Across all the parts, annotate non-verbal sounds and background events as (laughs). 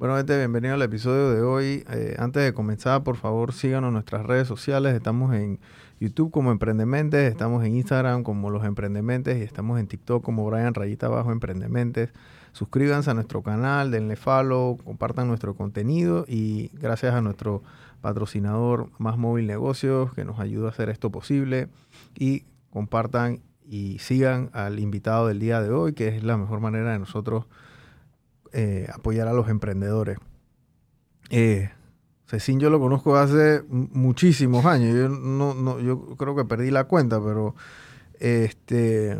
Bueno, gente, bienvenido al episodio de hoy. Eh, antes de comenzar, por favor, síganos nuestras redes sociales. Estamos en YouTube como Emprendementes, estamos en Instagram como Los Emprendementes y estamos en TikTok como Brian Rayita Abajo Emprendementes. Suscríbanse a nuestro canal, denle follow, compartan nuestro contenido y gracias a nuestro patrocinador Más Móvil Negocios que nos ayuda a hacer esto posible y compartan y sigan al invitado del día de hoy, que es la mejor manera de nosotros eh, apoyar a los emprendedores. Eh, Cecín yo lo conozco hace muchísimos años. Yo, no, no, yo creo que perdí la cuenta, pero este,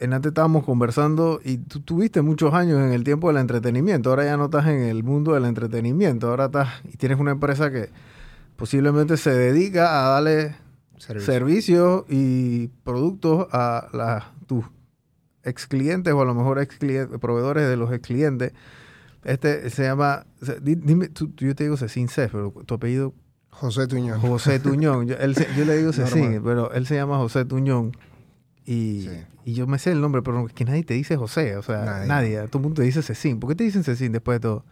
en antes estábamos conversando y tú tuviste muchos años en el tiempo del entretenimiento. Ahora ya no estás en el mundo del entretenimiento. Ahora estás y tienes una empresa que posiblemente se dedica a darle servicios y productos a la, tus ex clientes o a lo mejor ex proveedores de los ex clientes. Este se llama, dime, tú, yo te digo Cecín Cef, pero tu apellido... José Tuñón. José Tuñón. Yo, le digo Cecín, pero él se llama José Tuñón. Y, y, yo me sé el nombre, pero que nadie te dice José. O sea, nadie. Todo el mundo te dice Cecín. ¿Por qué te dicen Cecín después de todo?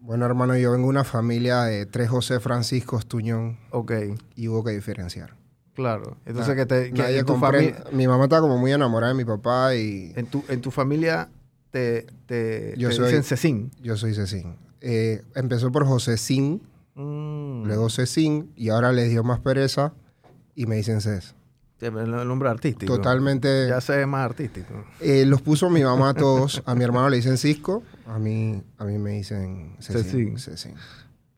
Bueno, hermano, yo vengo de una familia de tres José Francisco Tuñón. Ok. Y hubo que diferenciar. Claro. Entonces, que, te, que tu familia... Mi mamá está como muy enamorada de mi papá y... En tu, en tu familia te, te, yo soy, dicen Cecín. Yo soy Cecín. Eh, empezó por José Sin, mm. luego Cecín, y ahora les dio más pereza y me dicen Cés. El nombre artístico. Totalmente. Ya sé más artístico. Eh, los puso mi mamá a todos. A mi hermano le dicen Cisco. A mí, a mí me dicen Cecín. Cecín.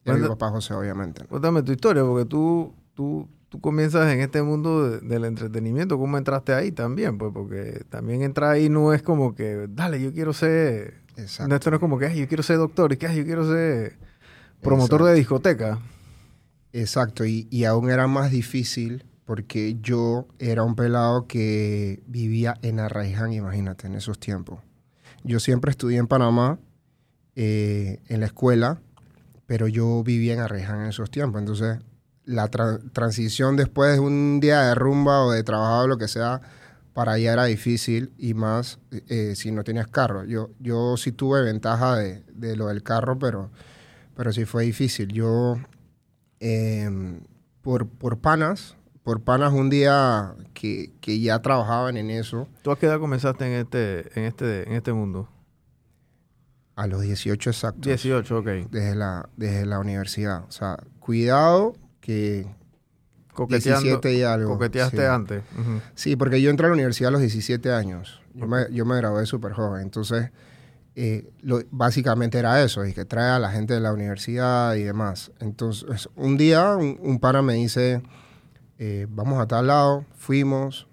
Y a mi papá José, obviamente. Cuéntame tu historia, porque tú, tú, tú comienzas en este mundo del entretenimiento. ¿Cómo entraste ahí también? Pues porque también entrar ahí no es como que, dale, yo quiero ser... Exacto. esto no es como que, yo quiero ser doctor y que, yo quiero ser promotor de discoteca. Exacto. Y, y aún era más difícil porque yo era un pelado que vivía en Arraiján, imagínate, en esos tiempos. Yo siempre estudié en Panamá, eh, en la escuela, pero yo vivía en Arraiján en esos tiempos. Entonces, la transición después de un día de rumba o de trabajo lo que sea, para allá era difícil y más eh, si no tenías carro. Yo, yo sí tuve ventaja de, lo del carro, pero, pero sí fue difícil. Yo, em, por, por panas, por panas un día que, ya trabajaban en eso. ¿Tú a qué edad comenzaste en este, en este, en este mundo? A los 18 exactos. 18, ok. Desde la, desde la universidad. O sea, cuidado que... Coqueteando, 17 y algo. Coqueteaste antes. Sí, porque yo entré a la universidad a los 17 años. Yo, me, yo me gradué súper joven. Entonces, eh, lo, básicamente era eso, y que trae a la gente de la universidad y demás. Entonces, un día un, un pana me dice eh, vamos a tal lado, fuimos,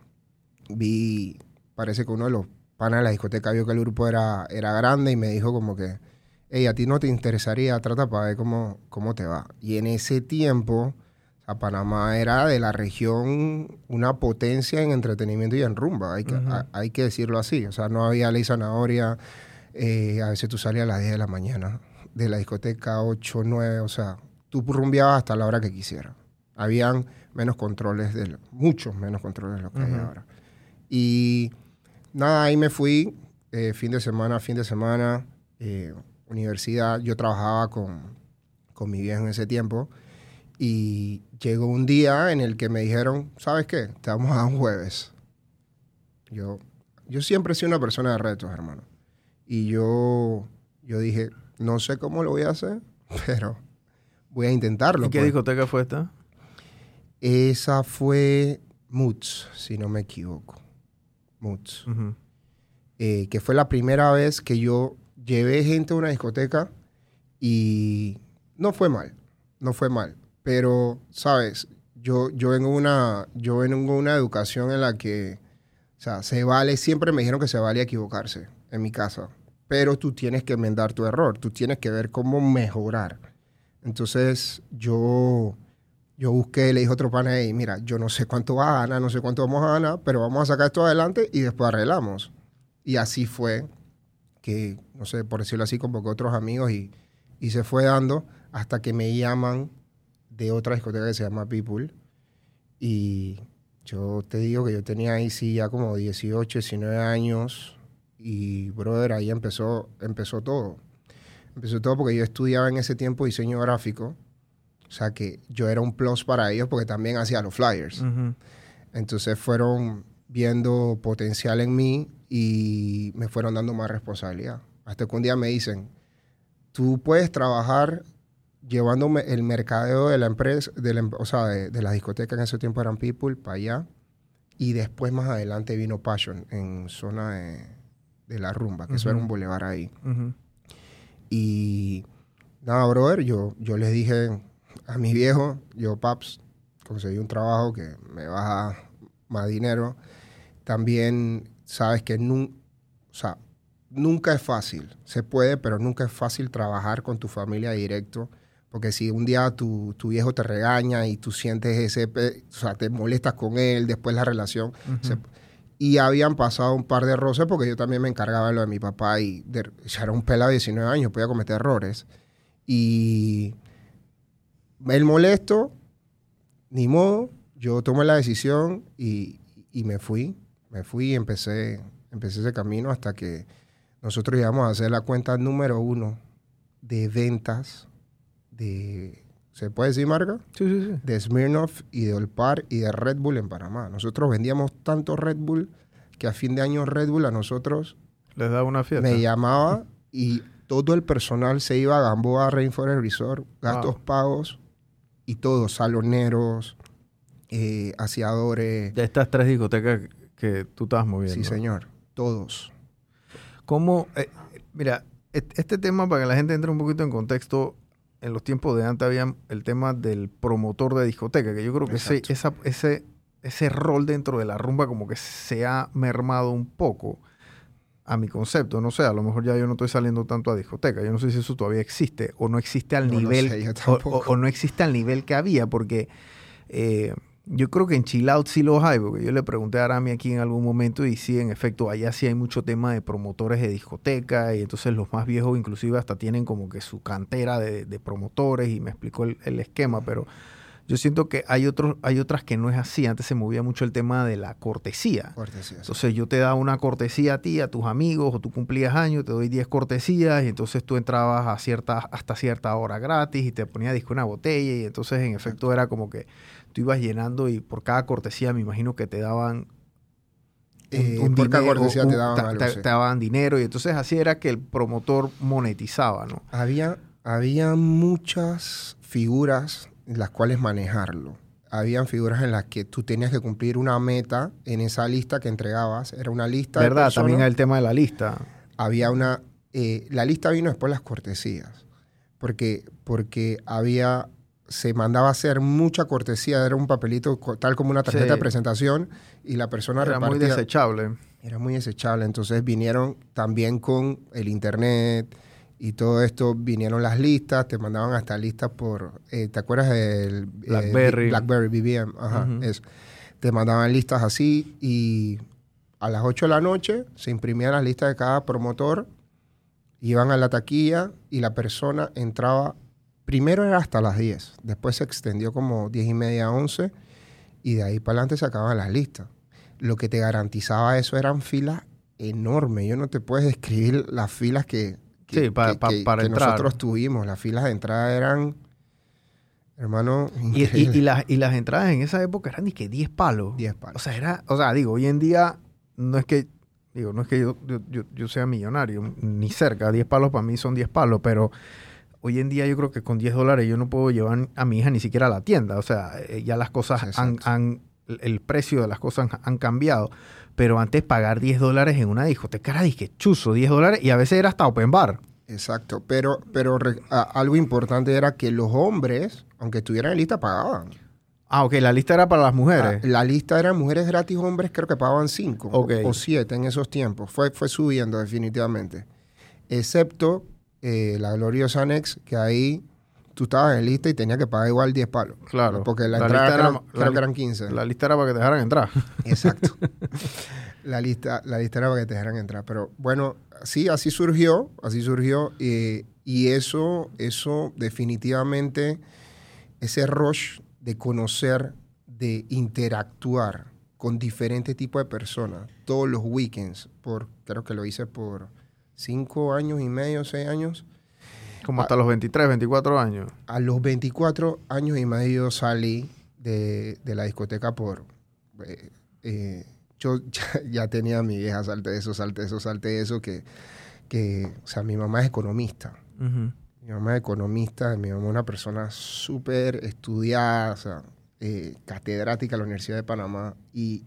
vi, parece que uno de los panas de la discoteca vio que el grupo era, era grande y me dijo como que, hey, a ti no te interesaría, trata para ver cómo, cómo te va. Y en ese tiempo, o Panamá era de la región una potencia en entretenimiento y en rumba, hay que, hay que decirlo así. O sea, no había ley zanahoria, eh, a veces tú salías a las 10 de la mañana de la discoteca, 8, 9, o sea, tú rumbeabas hasta la hora que quisieras. Habían menos controles, de muchos menos controles de lo que hay ahora. Y nada, ahí me fui, eh, fin de semana, fin de semana, eh, universidad. Yo trabajaba con, con mi viejo en ese tiempo. Y llegó un día en el que me dijeron, ¿sabes qué? Te vamos a dar un jueves. Yo, yo siempre he sido una persona de retos, hermano. Y yo, yo dije, no sé cómo lo voy a hacer, (laughs) pero voy a intentarlo. ¿Y qué pues". discoteca fue esta? Esa fue Moods, si no me equivoco. Moods. Eh, que fue la primera vez que yo llevé gente a una discoteca y no fue mal, no fue mal. Pero, ¿sabes? Yo, yo, vengo una, yo vengo una educación en la que, o sea, se vale, siempre me dijeron que se vale equivocarse en mi casa, pero tú tienes que enmendar tu error, tú tienes que ver cómo mejorar. Entonces, yo yo busqué, le dije a otro pana, y mira, yo no sé cuánto va a ganar, no sé cuánto vamos a ganar, pero vamos a sacar esto adelante y después arreglamos. Y así fue que, no sé, por decirlo así, convoqué a otros amigos y, y se fue dando hasta que me llaman de otra discoteca que se llama People. Y yo te digo que yo tenía ahí sí ya como 18, 19 años y brother, ahí empezó, empezó todo. Empezó todo porque yo estudiaba en ese tiempo diseño gráfico. O sea que yo era un plus para ellos porque también hacía los flyers. Entonces fueron viendo potencial en mí y me fueron dando más responsabilidad. Hasta que un día me dicen, tú puedes trabajar llevándome el mercadeo de la empresa, de la, o sea, de, la discoteca en ese tiempo eran People, para allá. Y después más adelante vino Passion en zona de, la rumba, que eso era un boulevard ahí. Y nada, brother, yo, yo les dije a mi viejo, yo, Paps, conseguí un trabajo que me baja más dinero. También sabes que sea, nunca es fácil. Se puede, pero nunca es fácil trabajar con tu familia directo. Porque si un día tu, tu viejo te regaña y tú sientes ese, o sea, te molestas con él, después la relación. y habían pasado un par de roces porque yo también me encargaba de lo de mi papá y de, ya era un pelado de 19 años, podía cometer errores. Y el molesto, ni modo, yo tomé la decisión y, y me fui. Me fui y empecé, empecé ese camino hasta que nosotros íbamos a hacer la cuenta número uno de ventas de, ¿se puede decir marca? Sí, sí, sí. De Smirnoff y de Olpar y de Red Bull en Panamá. Nosotros vendíamos tanto Red Bull que a fin de año Red Bull a nosotros... Les daba una fiesta. Me llamaba y todo el personal se iba a Gamboa Rainforest Resort, gastos pagos y todos, saloneros, eh, aseadores. De estas tres discotecas que tú estabas moviendo. Sí, señor, todos. ¿Cómo? Eh, mira, este tema, para que la gente entre un poquito en contexto, en los tiempos de antes había el tema del promotor de discoteca, que yo creo que ese, ese, ese rol dentro de la rumba como que se ha mermado un poco a mi concepto. No sé, a lo mejor ya yo no estoy saliendo tanto a discoteca. Yo no sé si eso todavía existe o no existe al nivel o, no existe al nivel que había, porque eh, yo creo que en Chill Out sí los hay, porque yo le pregunté a Arami aquí en algún momento y sí, en efecto, allá sí hay mucho tema de promotores de discoteca y entonces los más viejos inclusive hasta tienen como que su cantera de, promotores y me explicó el, esquema, pero yo siento que hay, otros, hay otras que no es así. Antes se movía mucho el tema de la cortesía. cortesía entonces yo te daba una cortesía a ti, a tus amigos, o tú cumplías años, te doy 10 cortesías y entonces tú entrabas a cierta, hasta cierta hora gratis y te ponía disco una botella y entonces en efecto era como que tú ibas llenando y por cada cortesía me imagino que te daban eh, por cada cortesía te daban te, daban dinero y entonces así era que el promotor monetizaba, ¿no? Había, había muchas figuras en las cuales manejarlo. Habían figuras en las que tú tenías que cumplir una meta en esa lista que entregabas. Era una lista. ¿Verdad? También hay el tema de la lista. Había una. Eh, la lista vino después las cortesías. Porque, porque había se mandaba a hacer mucha cortesía, era un papelito tal como una tarjeta de presentación y la persona era muy desechable. Era muy desechable, entonces vinieron también con el internet y todo esto, vinieron las listas, te mandaban hasta listas por, eh, ¿te acuerdas del eh, Blackberry? Blackberry BBM, ajá, Te mandaban listas así y a las 8 de la noche se imprimían las listas de cada promotor, iban a la taquilla y la persona entraba primero era hasta las 10, después se extendió como 10 y media, 11, y de ahí para adelante se acababan las listas. Lo que te garantizaba eso eran filas enormes. Yo no te puedes describir las filas que, para, nosotros tuvimos. Las filas de entrada eran, hermano, y, las, y las entradas en esa época eran ni que 10 palos. 10 palos. O sea, era, o sea, digo, hoy en día no es que, digo, no es que yo, yo, yo sea millonario, ni cerca. 10 palos para mí son 10 palos, pero hoy en día yo creo que con 10 dólares yo no puedo llevar a mi hija ni siquiera a la tienda. O sea, eh, ya las cosas han, el precio de las cosas han cambiado. Pero antes pagar 10 dólares en una discoteca era disque chuzo, 10 dólares y a veces era hasta open bar. Exacto, pero, pero algo importante era que los hombres, aunque estuvieran en lista, pagaban. Ah, ok, la lista era para las mujeres. Ah, la, lista era mujeres gratis, hombres creo que pagaban 5 o 7 en esos tiempos. Fue, fue subiendo definitivamente. Excepto eh, la gloriosa Nex, que ahí tú estabas en lista y tenías que pagar igual 10 palos. Claro. Porque la, entrada era, creo, que eran 15. La lista era para que te dejaran entrar. (laughs) Exacto. (laughs) la, lista, la lista era para que te dejaran entrar. Pero bueno, sí, así surgió, así surgió. y eso, eso definitivamente, ese rush de conocer, de interactuar con diferentes tipos de personas, todos los weekends, por, creo que lo hice por cinco años y medio, seis años. Como hasta los 23, 24 años. A los 24 años y medio salí de, la discoteca por... Eh, eh, yo (laughs) ya, tenía mi vieja, salte eso, salte eso, salte eso, que, que, o sea, mi mamá es economista. Mi mamá es economista, mi mamá es una persona súper estudiada, o sea, eh, catedrática en la Universidad de Panamá, y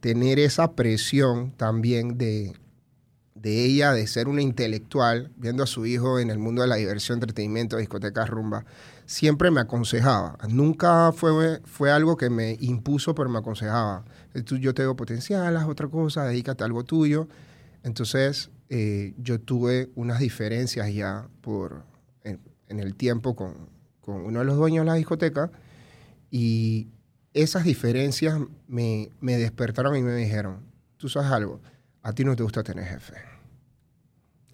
tener esa presión también de, de ella, de ser una intelectual, viendo a su hijo en el mundo de la diversión, entretenimiento, discotecas, rumba, siempre me aconsejaba. Nunca fue, fue algo que me impuso, pero me aconsejaba. Yo te veo potencial, haz otra cosa, dedícate a algo tuyo. Entonces, eh, yo tuve unas diferencias ya por, en, el tiempo con, con, uno de los dueños de la discoteca y esas diferencias me, me despertaron y me dijeron, tú sabes algo, a ti no te gusta tener jefe.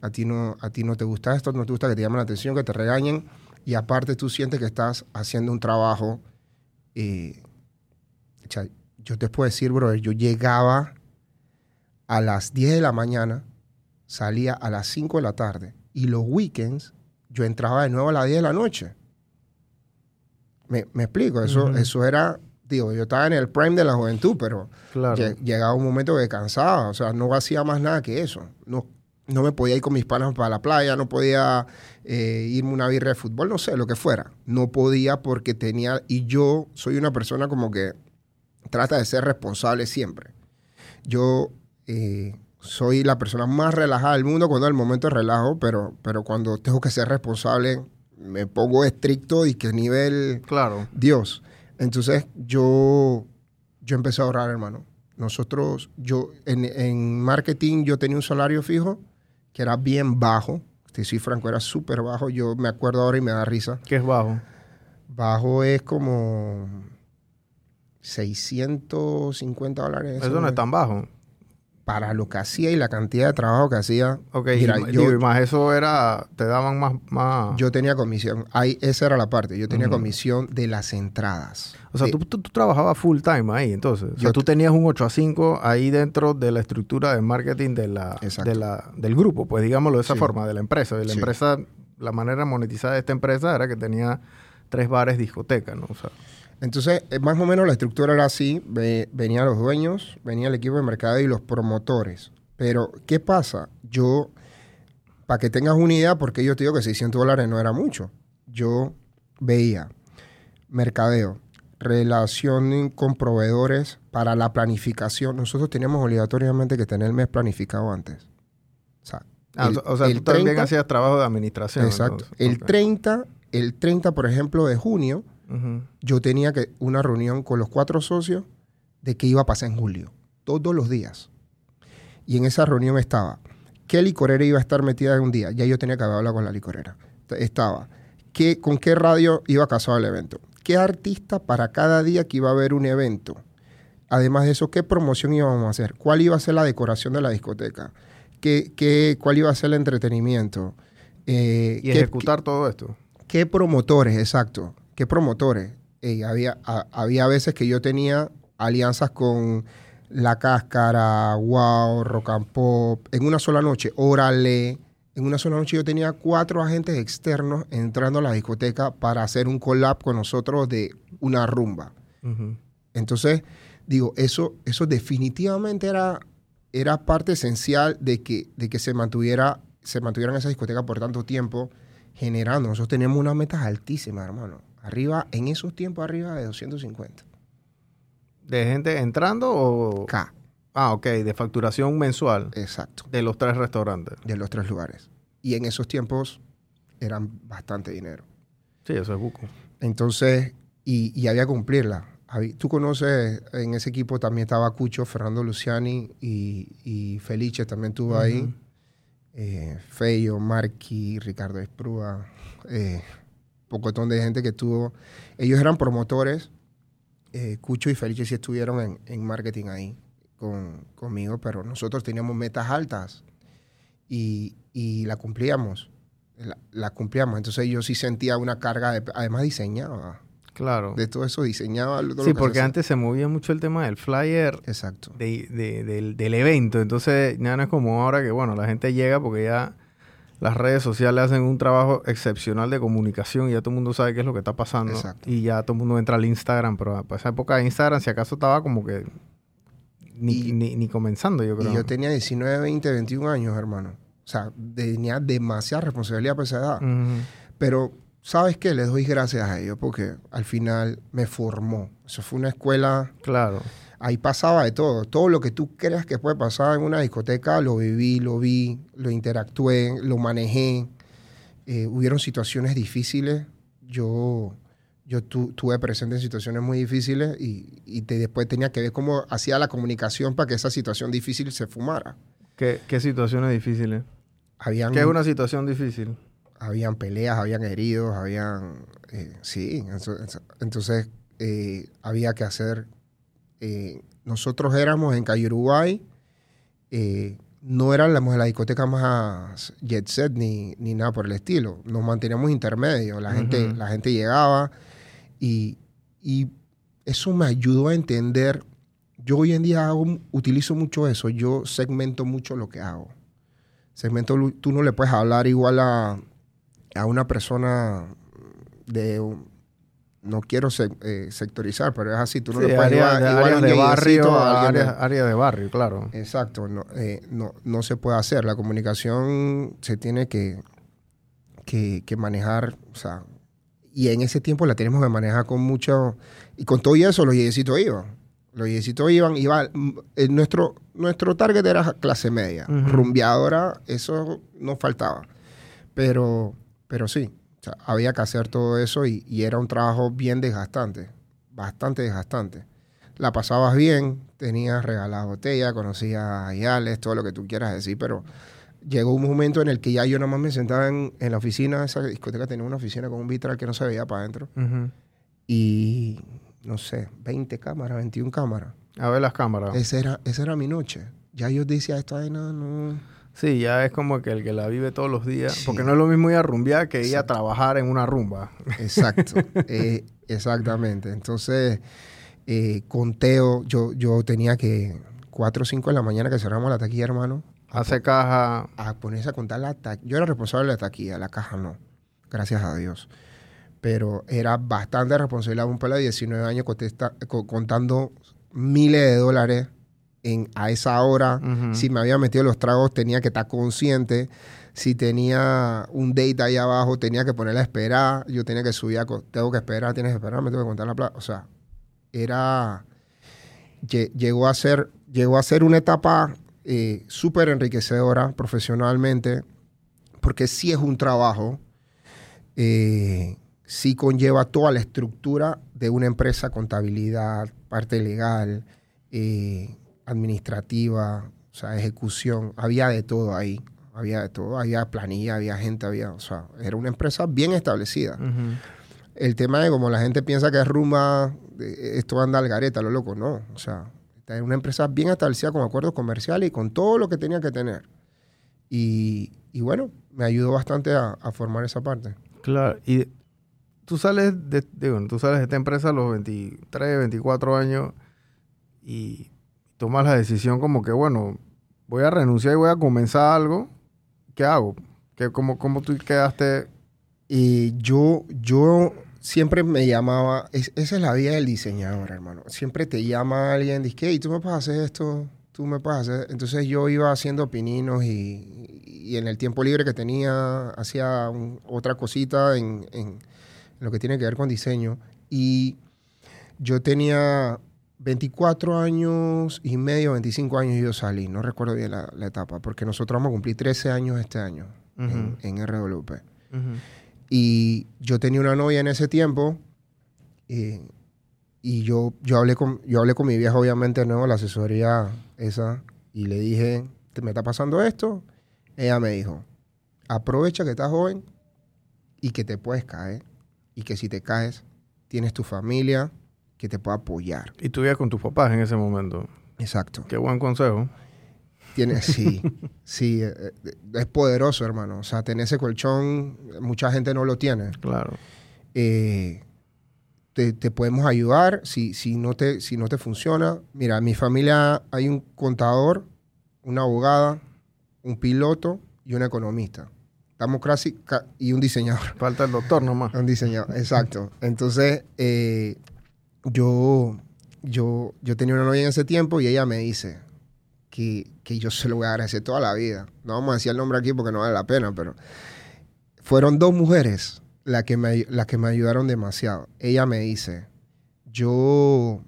A ti, no, a ti no te gusta esto, no te gusta que te llamen la atención, que te regañen y aparte tú sientes que estás haciendo un trabajo. Eh, yo te puedo decir, bro, yo llegaba a las 10 de la mañana, salía a las 5 de la tarde y los weekends yo entraba de nuevo a las 10 de la noche. Me, explico, eso, eso era, digo, yo estaba en el prime de la juventud, pero llegaba un momento que cansaba, o sea, no hacía más nada que eso. No, no me podía ir con mis panas para la playa, no podía eh, irme una birra de fútbol, no sé, lo que fuera. No podía porque tenía, y yo soy una persona como que trata de ser responsable siempre. Yo eh, soy la persona más relajada del mundo cuando es el momento de relajo, pero, pero cuando tengo que ser responsable, me pongo estricto y que nivel claro. Dios. Entonces yo, yo empecé a ahorrar, hermano. Nosotros, yo en, en marketing yo tenía un salario fijo que era bien bajo. Si soy franco, era súper bajo. Yo me acuerdo ahora y me da risa. ¿Qué es bajo? Bajo es como 650 dólares. Eso no es tan bajo para lo que hacía y la cantidad de trabajo que hacía. Ok, mira, yo, más eso era, te daban más, más... Yo tenía comisión, ahí, esa era la parte, yo tenía comisión de las entradas. O sea, tú, tú, trabajabas full time ahí, entonces. O sea, tú tenías un 8 a 5 ahí dentro de la estructura de marketing de la, de la, del grupo, pues digámoslo de esa forma, de la empresa. De la empresa, la manera monetizada de esta empresa era que tenía tres bares discotecas, ¿no? O sea... Entonces, eh, más o menos la estructura era así. venían los dueños, venía el equipo de mercado y los promotores. Pero, ¿qué pasa? Yo, para que tengas una idea, porque yo te digo que 600 dólares no era mucho. Yo veía mercadeo, relación con proveedores para la planificación. Nosotros teníamos obligatoriamente que tener el mes planificado antes. O sea, ah, tú también hacías trabajo de administración. Exacto. El 30, el 30, por ejemplo, de junio, yo tenía que una reunión con los cuatro socios de qué iba a pasar en julio, todos los días. Y en esa reunión estaba, ¿qué licorera iba a estar metida en un día? Ya yo tenía que hablar con la licorera. Estaba, ¿qué, ¿con qué radio iba a casar el evento? ¿Qué artista para cada día que iba a haber un evento? Además de eso, ¿qué promoción íbamos a hacer? ¿Cuál iba a ser la decoración de la discoteca? ¿Qué, qué, cuál iba a ser el entretenimiento? Eh, y ejecutar todo esto. ¿Qué promotores, exacto? ¿Qué promotores? había, había veces que yo tenía alianzas con La Cáscara, Wow, Rock and Pop, en una sola noche, Órale. En una sola noche yo tenía cuatro agentes externos entrando a la discoteca para hacer un collab con nosotros de una rumba. Entonces, digo, eso, eso definitivamente era, era parte esencial de que, de que se mantuviera se mantuvieran esa discoteca por tanto tiempo generando. Nosotros teníamos unas metas altísimas, hermano. Arriba, en esos tiempos, arriba de 250. ¿De gente entrando o...? K. Ah, ok, de facturación mensual. Exacto. De los tres restaurantes. De los tres lugares. Y en esos tiempos eran bastante dinero. Sí, eso es buco. Entonces, y, había que cumplirla. Tú conoces, en ese equipo también estaba Cucho, Fernando Luciani y, Felice también estuvo ahí. Eh, Feyo, Marqui, Ricardo Esprúa. Eh, pocotón de gente que estuvo. Ellos eran promotores. Eh, Cucho y Felice sí estuvieron en, marketing ahí con, conmigo, pero nosotros teníamos metas altas y, la cumplíamos. La, cumplíamos. Entonces yo sí sentía una carga, de, además diseñaba. Claro. De todo eso diseñaba. Todo Sí, que porque se antes se movía mucho el tema del flyer Exacto. de- de- del, del evento. Entonces, ya no es como ahora que, bueno, la gente llega porque ya las redes sociales hacen un trabajo excepcional de comunicación y ya todo el mundo sabe qué es lo que está pasando. Exacto. Y ya todo el mundo entra al Instagram, pero para esa época de Instagram, si acaso estaba como que ni, Y- ni, ni comenzando, yo creo. Y yo tenía 19, 20, 21 años, hermano. O sea, tenía demasiada responsabilidad para esa edad. Pero, ¿sabes qué? Les doy gracias a ellos porque al final me formó. Eso fue una escuela, Claro. Ahí pasaba de todo. Todo lo que tú creas que puede pasar en una discoteca, lo viví, lo vi, lo interactué, lo manejé. Eh, hubieron situaciones difíciles. Yo, yo tu- tuve presente en situaciones muy difíciles y, y te- después tenía que ver cómo hacía la comunicación para que esa situación difícil se fumara. ¿Qué, qué situaciones difíciles? Habían, ¿Qué es una situación difícil? habían peleas, habían heridos, habían... eh, sí, entonces eh, había que hacer... eh, nosotros éramos en Calle Uruguay, eh, no éramos la discoteca más jet set ni, ni nada por el estilo. Nos manteníamos intermedios. La, gente, la gente llegaba y, y eso me ayudó a entender. Yo hoy en día hago- utilizo mucho eso. Yo segmento mucho lo que hago. Segmento, tú no le puedes hablar igual a, a una persona de... No quiero se- eh, sectorizar, pero es así. Tú no Sí, le puedes igual, de, igual barrio, a alguien de- barrio, claro. Exacto, no, eh, no, no se puede hacer. La comunicación se tiene que, que, que manejar, o sea, y en ese tiempo la tenemos que manejar con mucho, y con todo y eso los yeyecitos iban. Los yeyecitos iban, iba, mm, eh, nuestro, nuestro target era clase media, Ujú. rumbeadora, eso no faltaba. Pero, pero sí, o sea, había que hacer todo eso y, y era un trabajo bien desgastante, bastante desgastante. La pasabas bien, tenías regaladas botellas, conocías a Yales, todo lo que tú quieras decir, pero llegó un momento en el que ya yo nada más me sentaba en, en la oficina, esa discoteca tenía una oficina con un vitral que no se veía para adentro, y no sé, 20 cámaras, 21 cámaras. A ver las cámaras. Esa era, esa era mi noche. Ya yo decía, esto ahí no, no. Sí, ya es como que el que la vive todos los días. Sí. Porque no es lo mismo ir a rumbear que ir a trabajar en una rumba. Exacto, (laughs) eh, exactamente. Entonces, eh, conteo, yo, yo tenía que 4 o 5 de la mañana que cerramos la taquilla, hermano, Hace caja. a ponerse a contar la taquilla. Yo era responsable de la taquilla, la caja no, gracias a Dios. Pero era bastante responsabilidad un pelo de 19 años contesta- contando miles de dólares en, a esa hora. Si me había metido los tragos, tenía que estar consciente. Si tenía un date ahí abajo, tenía que ponerla a esperar. Yo tenía que subir, a tengo que esperar, tienes que esperar, me tengo que contar la plata. O sea, era. lle- Llegó a ser, llegó a ser una etapa eh, súper enriquecedora profesionalmente, porque sí es un trabajo, eh, sí conlleva toda la estructura de una empresa, contabilidad, parte legal, eh, administrativa, o sea, ejecución, había de todo ahí, había de todo, había planilla, había gente, había, o sea, era una empresa bien establecida. El tema de como la gente piensa que es rumba, esto anda al gareta, lo loco, no, o sea, es una empresa bien establecida con acuerdos comerciales y con todo lo que tenía que tener. Y, y bueno, me ayudó bastante a, a formar esa parte. Claro. Y tú sales de, digo, tú sales de esta empresa a los 23, 24 años y tomas la decisión como que, bueno, voy a renunciar y voy a comenzar algo. ¿Qué hago? ¿Qué, cómo, ¿Cómo tú quedaste? Y yo, yo siempre me llamaba, es- esa es la vida del diseñador, hermano. Siempre te llama alguien, dice, hey, tú me puedes esto, tú me puedes hacer. Entonces yo iba haciendo pininos y, y en el tiempo libre que tenía, hacía un- otra cosita en, en lo que tiene que ver con diseño. Y yo tenía 24 años y medio, 25 años y yo salí, no recuerdo bien la, la etapa, porque nosotros vamos a cumplir 13 años este año en, en RWP. Ujú. Y yo tenía una novia en ese tiempo. eh, y yo, yo, hablé con, yo hablé con mi vieja, obviamente, ¿no? La asesoría esa. Y le dije, ¿te me está pasando esto? Ella me dijo, aprovecha que estás joven y que te puedes caer. Y que si te caes, tienes tu familia que te pueda apoyar. Y tú vivías con tus papás en ese momento. Exacto. Qué buen consejo. Tienes, (laughs) sí, sí, eh, eh, es poderoso, hermano. O sea, tener ese colchón, mucha gente no lo tiene. Claro. eh, te, te podemos ayudar si, si, no te, si no te funciona. Mira, en mi familia hay un contador, una abogada, un piloto y un economista. Estamos casi ca- y un diseñador. Falta el doctor nomás. Un diseñador, exacto. Entonces, eh, yo, yo, yo tenía una novia en ese tiempo y ella me dice que, que yo se lo voy a agradecer toda la vida. No vamos a decir el nombre aquí porque no vale la pena, pero fueron dos mujeres las que me, que me ayudaron demasiado. Ella me dice, yo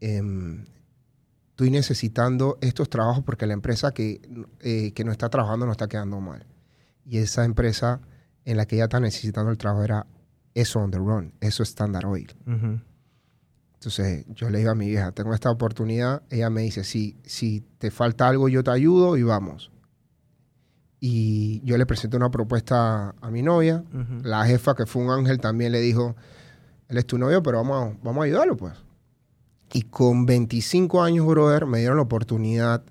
em, estoy necesitando estos trabajos porque la empresa que, eh, que no está trabajando no está quedando mal. Y esa empresa en la que ella está necesitando el trabajo era eso on the run, eso Standard Oil. Entonces yo le digo a mi vieja, tengo esta oportunidad. Ella me dice, si, si te falta algo, yo te ayudo y vamos. Y yo le presenté una propuesta a mi novia. Ujú. La jefa, que fue un ángel, también le dijo, él es tu novio, pero vamos a, vamos a ayudarlo, pues. Y con 25 años, brother, me dieron la oportunidad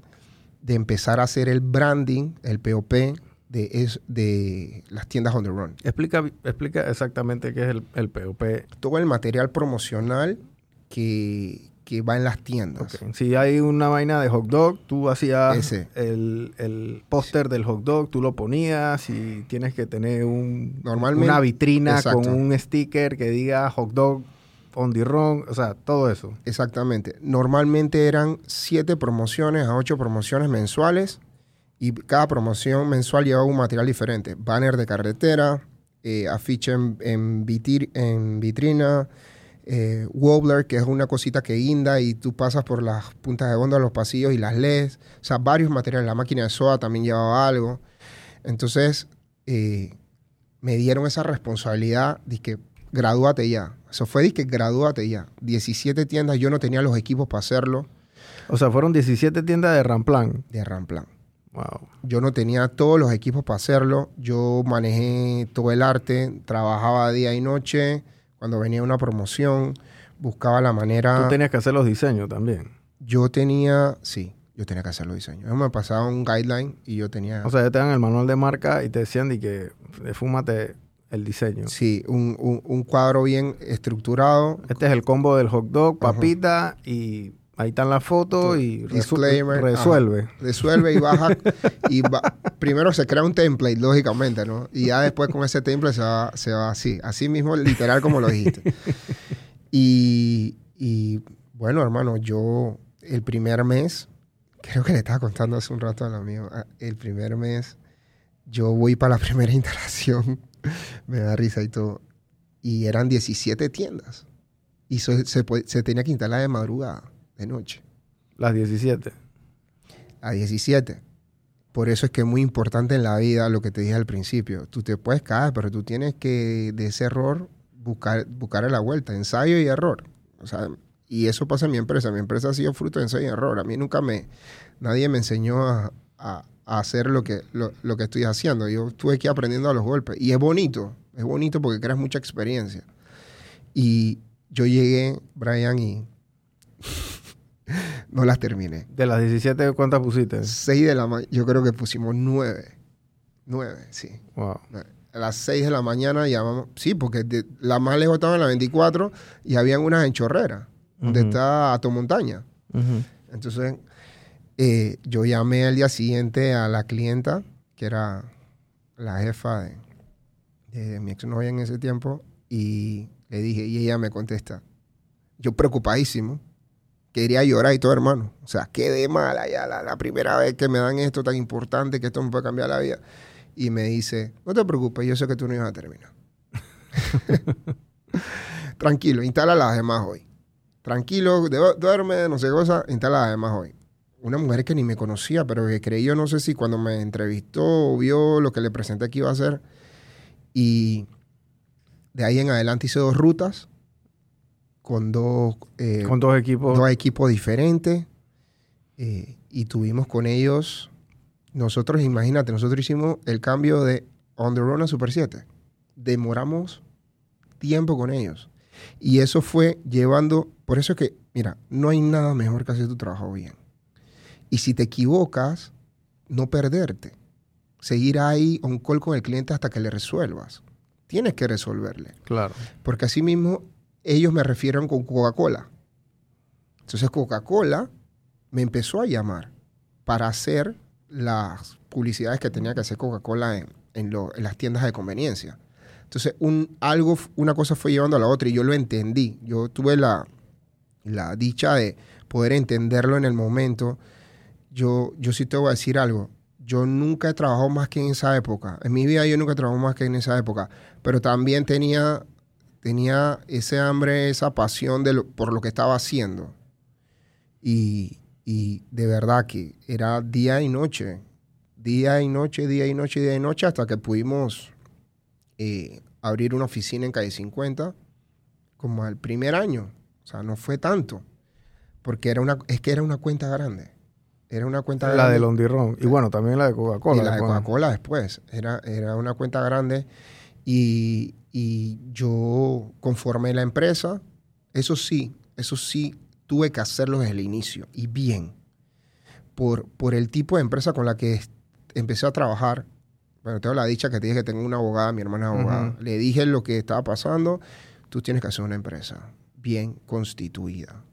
de empezar a hacer el branding, el POP, de, es, de las tiendas on the run. Explica, explica exactamente qué es el, el POP. Todo el material promocional que, que va en las tiendas. Si hay una vaina de hot dog, tú hacías Ese. el, el póster del hot dog, tú lo ponías y tienes que tener un, Normalmente- una vitrina Exacto. con un sticker que diga hot dog on the run, o sea, todo eso. Exactamente. Normalmente eran siete promociones a ocho promociones mensuales y cada promoción mensual llevaba un material diferente. Banner de carretera, eh, afiche en, en vitir- en vitrina, eh, wobbler, que es una cosita que guinda y tú pasas por las puntas de onda los pasillos y las lees. O sea, varios materiales. La máquina de soda también llevaba algo. Entonces, eh, me dieron esa responsabilidad de que gradúate ya. Eso fue de que gradúate ya. 17 tiendas, yo no tenía los equipos para hacerlo O sea, fueron 17 tiendas de Ramplan. de Ramplan. Wow. Yo no tenía todos los equipos para hacerlo. Yo manejé todo el arte, trabajaba día y noche. Cuando venía una promoción, buscaba la manera. Tú tenías que hacer los diseños también. Yo tenía, sí, yo tenía que hacer los diseños. Ellos me pasaban un guideline y yo tenía, O sea, ya te dan el manual de marca y te decían de que fúmate el diseño. sí, un, un- un cuadro bien estructurado. Este es el combo del hot dog, Ajá. papita y ahí están las fotos y resuelve. resuelve y baja. (laughs) y va- primero se crea un template, lógicamente, ¿no? Y ya después con ese template se va, se va así, así mismo, literal como lo dijiste. Y, y, bueno, hermano, yo el primer mes, creo que le estaba contando hace un rato al amigo, ah, el primer mes, yo voy para la primera (laughs) instalación, me da risa y todo, y eran 17 tiendas. Y se, se tenía que instalar de madrugada, de noche Las 17. a 17. Por eso es que es muy importante en la vida lo que te dije al principio. Tú te puedes caer, pero tú tienes que de ese error buscar, buscar la vuelta, ensayo y error. O sea, y eso pasa en mi empresa. Mi empresa ha sido fruto de ensayo y error. A mí nunca me, nadie me enseñó a, hacer lo que, lo, lo que estoy haciendo. Yo estuve aquí aprendiendo a los golpes. Y es bonito, es bonito porque creas mucha experiencia. Y yo llegué, Brian, y (laughs) no las terminé. De las 17, ¿cuántas pusiste? 6 de la mañana, yo creo que pusimos 9. 9, sí. Wow. A las 6 de la mañana llamamos. Sí, porque de- la más lejos estaba en la 24 y habían unas en Chorrera, donde está Ato Montaña. Ujú. Entonces, eh, yo llamé al día siguiente a la clienta, que era la jefa de, de mi exnovia en ese tiempo, y le dije, y ella me contesta, yo preocupadísimo, quería llorar y todo, hermano. O sea, quedé mala ya la, la primera vez que me dan esto tan importante, que esto me puede cambiar la vida. Y me dice, no te preocupes, yo sé que tú no ibas a terminar. (laughs) Tranquilo, instala las demás hoy. Tranquilo, du- duerme, no sé cosa, instala las demás hoy. Una mujer que ni me conocía, pero que creí yo, no sé si cuando me entrevistó vio lo que le presenté que iba a hacer. Y de ahí en adelante hice dos rutas con dos, eh, Con dos equipos. dos equipos diferentes. eh, y tuvimos con ellos, nosotros, imagínate, nosotros hicimos el cambio de On the Run a Super 7. Demoramos tiempo con ellos. Y eso fue llevando, por eso es que, mira, no hay nada mejor que hacer tu trabajo bien. Y si te equivocas, no perderte. Seguir ahí on call con el cliente hasta que le resuelvas. Tienes que resolverle. Claro. Porque así mismo, ellos me refieren con Coca-Cola. Entonces Coca-Cola me empezó a llamar para hacer las publicidades que tenía que hacer Coca-Cola en, en, las tiendas de conveniencia. Entonces, un, algo, una cosa fue llevando a la otra y yo lo entendí. Yo tuve la, la dicha de poder entenderlo en el momento. Yo, yo sí te voy a decir algo. Yo nunca he trabajado más que en esa época. En mi vida yo nunca he trabajado más que en esa época. Pero también tenía, tenía ese hambre, esa pasión de por lo que estaba haciendo. Y, y de verdad que era día y noche día y noche, día y noche, día y noche, hasta que pudimos eh, abrir una oficina en calle 50, como al primer año. O sea, no fue tanto, porque era una, es que era una cuenta grande. Era una cuenta la grande. de Londirón. Y bueno, también la de Coca-Cola. Y la de Coca-Cola después. Era, era una cuenta grande. Y, y yo conformé la empresa. Eso sí, eso sí, tuve que hacerlo desde el inicio. Y bien. Por, por el tipo de empresa con la que empecé a trabajar, bueno, tengo la dicha que te dije que tengo una abogada, mi hermana es abogada. Le dije lo que estaba pasando. Tú tienes que hacer una empresa bien constituida,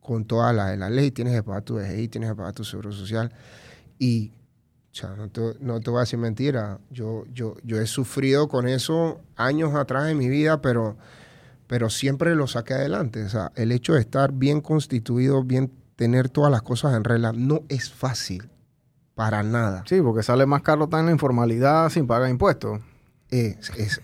con toda la de la ley. Tienes que pagar tu DGI, tienes que pagar tu seguro social. Y, o sea, no te, no te voy a decir mentira. Yo, yo, yo he sufrido con eso años atrás en mi vida, pero, pero siempre lo saqué adelante. O sea, el hecho de estar bien constituido, bien tener todas las cosas en regla, no es fácil. Para nada. Sí, porque sale más caro estar en la informalidad sin pagar impuestos. Es, es.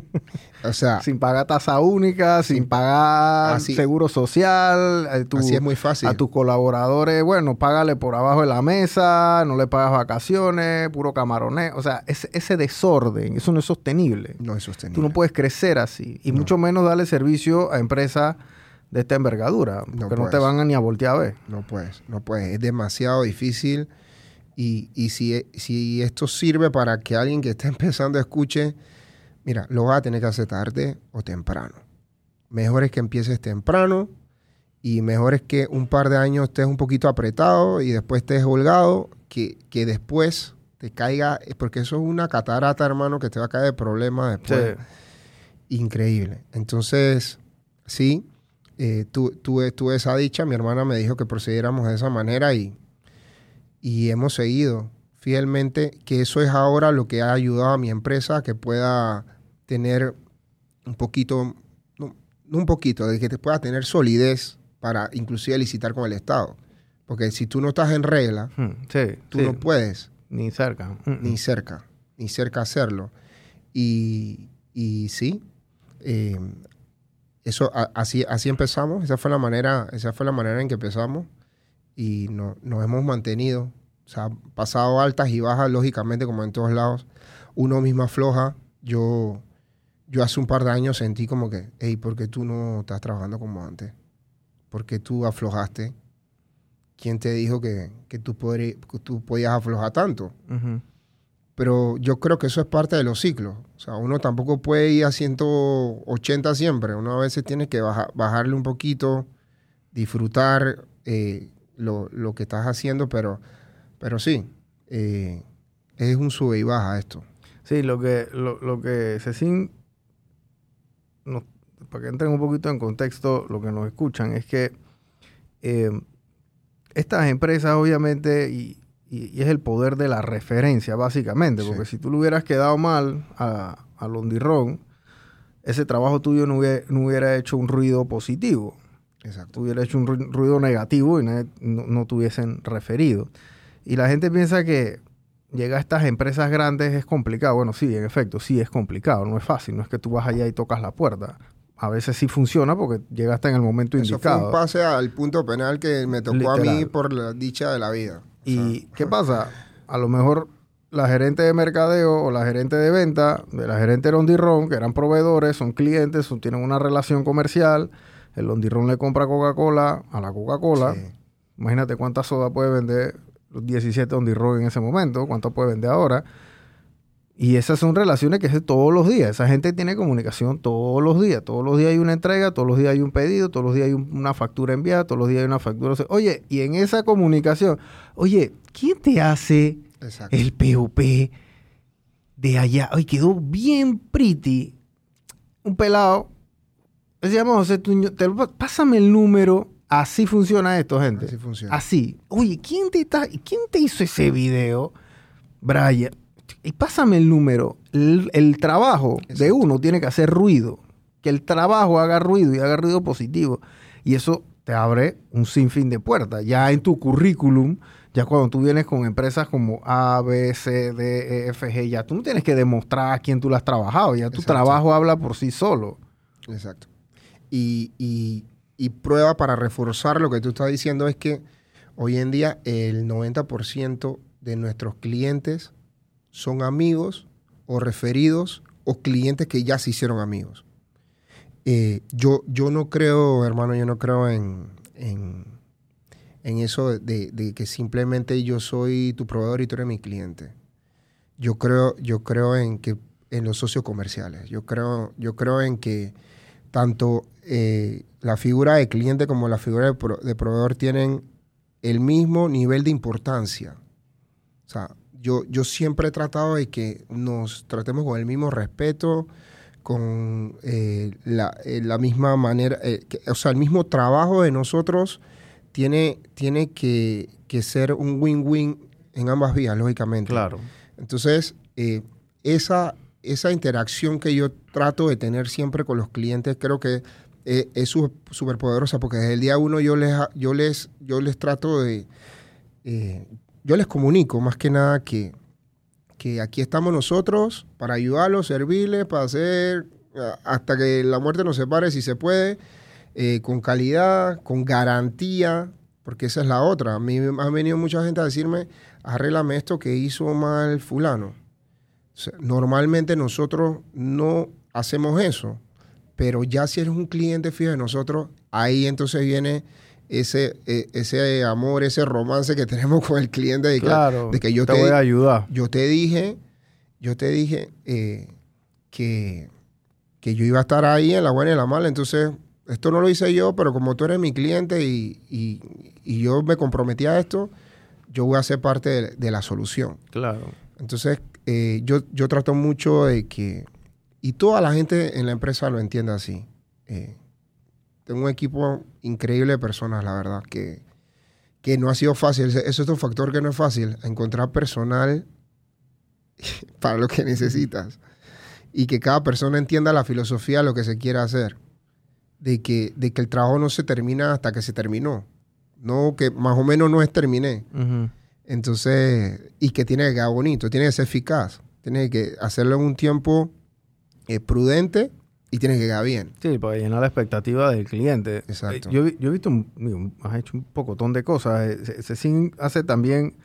(laughs) o sea. Sin pagar tasa única, sin, pagar seguro social. Eh, así es muy fácil. A tus colaboradores, bueno, págale por abajo de la mesa, no le pagas vacaciones, puro camarones. O sea, ese, ese desorden, eso no es sostenible. No es sostenible. Tú no puedes crecer así. Y mucho menos darle servicio a empresas de esta envergadura. Porque no, te van ni a voltear a ver. No puedes, no puedes. Es demasiado difícil. Y, y si, si, esto sirve para que alguien que esté (laughs) empezando escuche, mira, lo vas a tener que hacer tarde o temprano. Mejor es que empieces temprano y mejor es que un par de años estés un poquito apretado y después estés holgado, que, que después te caiga, porque eso es una catarata, hermano, que te va a caer de problemas después. Increíble. Entonces, sí, eh, tuve, tuve esa dicha, mi hermana me dijo que procediéramos de esa manera y y hemos seguido fielmente, que eso es ahora lo que ha ayudado a mi empresa a que pueda tener un poquito, no, un poquito, de que te pueda tener solidez para inclusive licitar con el Estado. Porque si tú no estás en regla, hmm, tú no puedes. Ni cerca. Ni cerca. Ni cerca hacerlo. Y, y sí, eh, eso así, así empezamos. Esa fue la manera, esa fue la manera en que empezamos y no, nos hemos mantenido. O sea, pasado altas y bajas, lógicamente, como en todos lados. Uno mismo afloja. Yo, yo hace un par de años sentí como que, hey, ¿por qué tú no estás trabajando como antes? ¿Por qué tú aflojaste? ¿Quién te dijo que, que, tú, tú podías aflojar tanto? Pero yo creo que eso es parte de los ciclos. O sea, uno tampoco puede ir a 180 siempre. Uno a veces tiene que bajarle un poquito, disfrutar, eh, lo, lo, que estás haciendo, pero, pero sí, eh, es un sube y baja esto. Sí, lo que, lo, lo que Cecín, para que entren un poquito en contexto, lo que nos escuchan es que eh, estas empresas obviamente, y, y, es el poder de la referencia básicamente, porque si tú le hubieras quedado mal a, a Londirón, ese trabajo tuyo no hubiera, no hubiera hecho un ruido positivo. Exacto. Hubiera hecho un ruido negativo y no, no tuviesen referido. Y la gente piensa que llegar a estas empresas grandes es complicado. Bueno, sí, en efecto, sí es complicado, no es fácil. No es que tú vas allá y tocas la puerta. A veces sí funciona porque llegaste en el momento Eso indicado. Fue un pase al punto penal que me tocó a mí por la dicha de la vida. ¿Y qué pasa? A lo mejor la gerente de mercadeo o la gerente de venta de la gerente de Londirón, que eran proveedores, son clientes, tienen una relación comercial el Londirón le compra Coca-Cola a la Coca-Cola. Imagínate cuánta soda puede vender los 17 Londirón en ese momento, cuánto puede vender ahora. Y esas son relaciones que es todos los días. Esa gente tiene comunicación todos los días. Todos los días hay una entrega, todos los días hay un pedido, todos los días hay una factura enviada, todos los días hay una factura. Oye, y en esa comunicación, oye, ¿quién te hace el POP de allá? Oye, quedó bien pretty. Un pelado Decíamos, José Tuño, te pásame el número. Así funciona esto, gente. Así funciona. Así. Oye, ¿quién te, está, ¿quién te hizo ese video? Brian. Y pásame el número. El, el trabajo de uno tiene que hacer ruido. Que el trabajo haga ruido y haga ruido positivo. Y eso te abre un sinfín de puertas. Ya en tu currículum, ya cuando tú vienes con empresas como A, B, C, D, E, F, G, ya tú no tienes que demostrar a quién tú lo has trabajado. Ya tu Exacto. trabajo habla por sí solo. Exacto. Y, y- prueba para reforzar lo que tú estás diciendo es que hoy en día el 90% de nuestros clientes son amigos o referidos o clientes que ya se hicieron amigos. Eh, yo, yo no creo, hermano, yo no creo en, en, en eso de, de que simplemente yo soy tu proveedor y tú eres mi cliente. Yo creo, yo creo en que en los socios comerciales. Yo creo, yo creo en que tanto eh, la figura de cliente como la figura de, pro- de proveedor tienen el mismo nivel de importancia. O sea, yo, yo siempre he tratado de que nos tratemos con el mismo respeto, con eh, la, eh, la misma manera, que- o sea, el mismo trabajo de nosotros tiene, tiene que, que ser un win-win en ambas vías, lógicamente. Claro. Entonces, esa, esa interacción que yo trato de tener siempre con los clientes, creo que eh, es súper poderosa porque desde el día uno yo les, yo les, yo les trato de, eh, yo les comunico más que nada que, que aquí estamos nosotros para ayudarlos, servirles, para hacer hasta que la muerte nos separe si se puede, eh, con calidad, con garantía, porque esa es la otra. A mí me ha venido mucha gente a decirme, arréglame esto que hizo mal fulano. Normalmente nosotros no hacemos eso, pero ya si eres un cliente fijo de nosotros, ahí entonces viene ese, eh, ese amor, ese romance que (laughs) tenemos con el cliente de que, Claro. de que yo te te, voy a ayudar. yo te dije, yo te dije eh, que, que yo iba a estar ahí en la buena y en la mala. Entonces, esto no lo hice yo, pero como tú eres mi cliente y, y- y yo me comprometí a esto, yo voy a ser parte de, de la solución. Claro. Entonces, eh, yo, yo trato mucho de que, y toda la gente en la empresa lo entienda así. Eh, tengo un equipo increíble de personas, la verdad, que, que no ha sido fácil. Ese es un factor que no es fácil, encontrar personal (laughs) para lo que necesitas. Y que cada persona entienda la filosofía de lo que se quiere hacer. De que, de que el trabajo no se termina hasta que se terminó. No, que más o menos no es terminé. Ujú. Entonces, y que tiene que quedar bonito, tiene que ser eficaz, tiene que hacerlo en un tiempo eh, prudente y tiene que quedar bien. Sí, para llenar la expectativa del cliente. Exacto. Eh, Yo, he visto, un- digo, has hecho un pocotón de cosas. Eh, Se- Cecín hace también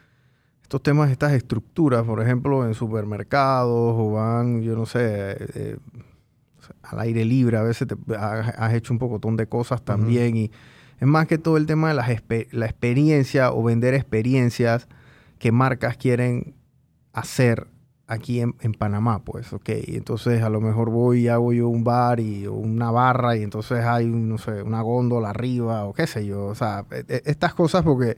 estos temas, estas estructuras, por ejemplo, en supermercados o van, yo no sé, eh, eh, al aire libre. A veces te, has, has hecho un pocotón de cosas también. Y es más que todo el tema de las la experiencia o vender experiencias que marcas quieren hacer aquí en, Panamá, pues, ok. Entonces a lo mejor voy y hago yo un bar y, una barra y entonces hay, no sé, una góndola arriba o qué sé yo. O sea, e- e- estas cosas porque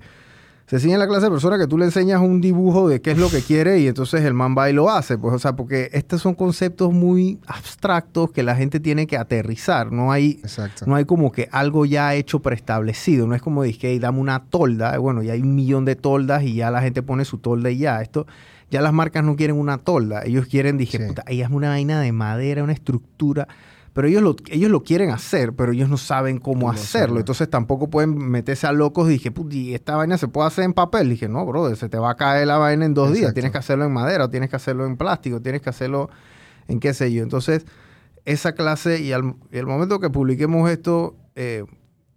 se sigue en la clase de persona que tú le enseñas un dibujo de qué es lo que quiere y entonces el man va y lo hace. Pues, o sea, porque estos son conceptos muy abstractos que la gente tiene que aterrizar. No hay, Exacto. no hay como que algo ya hecho preestablecido. No es como dije, dame una tolda. Bueno, ya hay un millón de toldas y ya la gente pone su tolda y ya. Esto, ya las marcas no quieren una tolda. Ellos quieren, dije, Sí. puta, ella es una vaina de madera, una estructura. Pero ellos lo, ellos lo quieren hacer, pero ellos no saben cómo, Cómo hacerlo. hacerlo. Entonces tampoco pueden meterse a locos. Dije, puta, ¿y esta vaina se puede hacer en papel? Dije, no, brother, se te va a caer la vaina en dos días. Tienes que hacerlo en madera, o tienes que hacerlo en plástico, tienes que hacerlo en qué sé yo. Entonces, esa clase y al, y al momento que publiquemos esto, eh,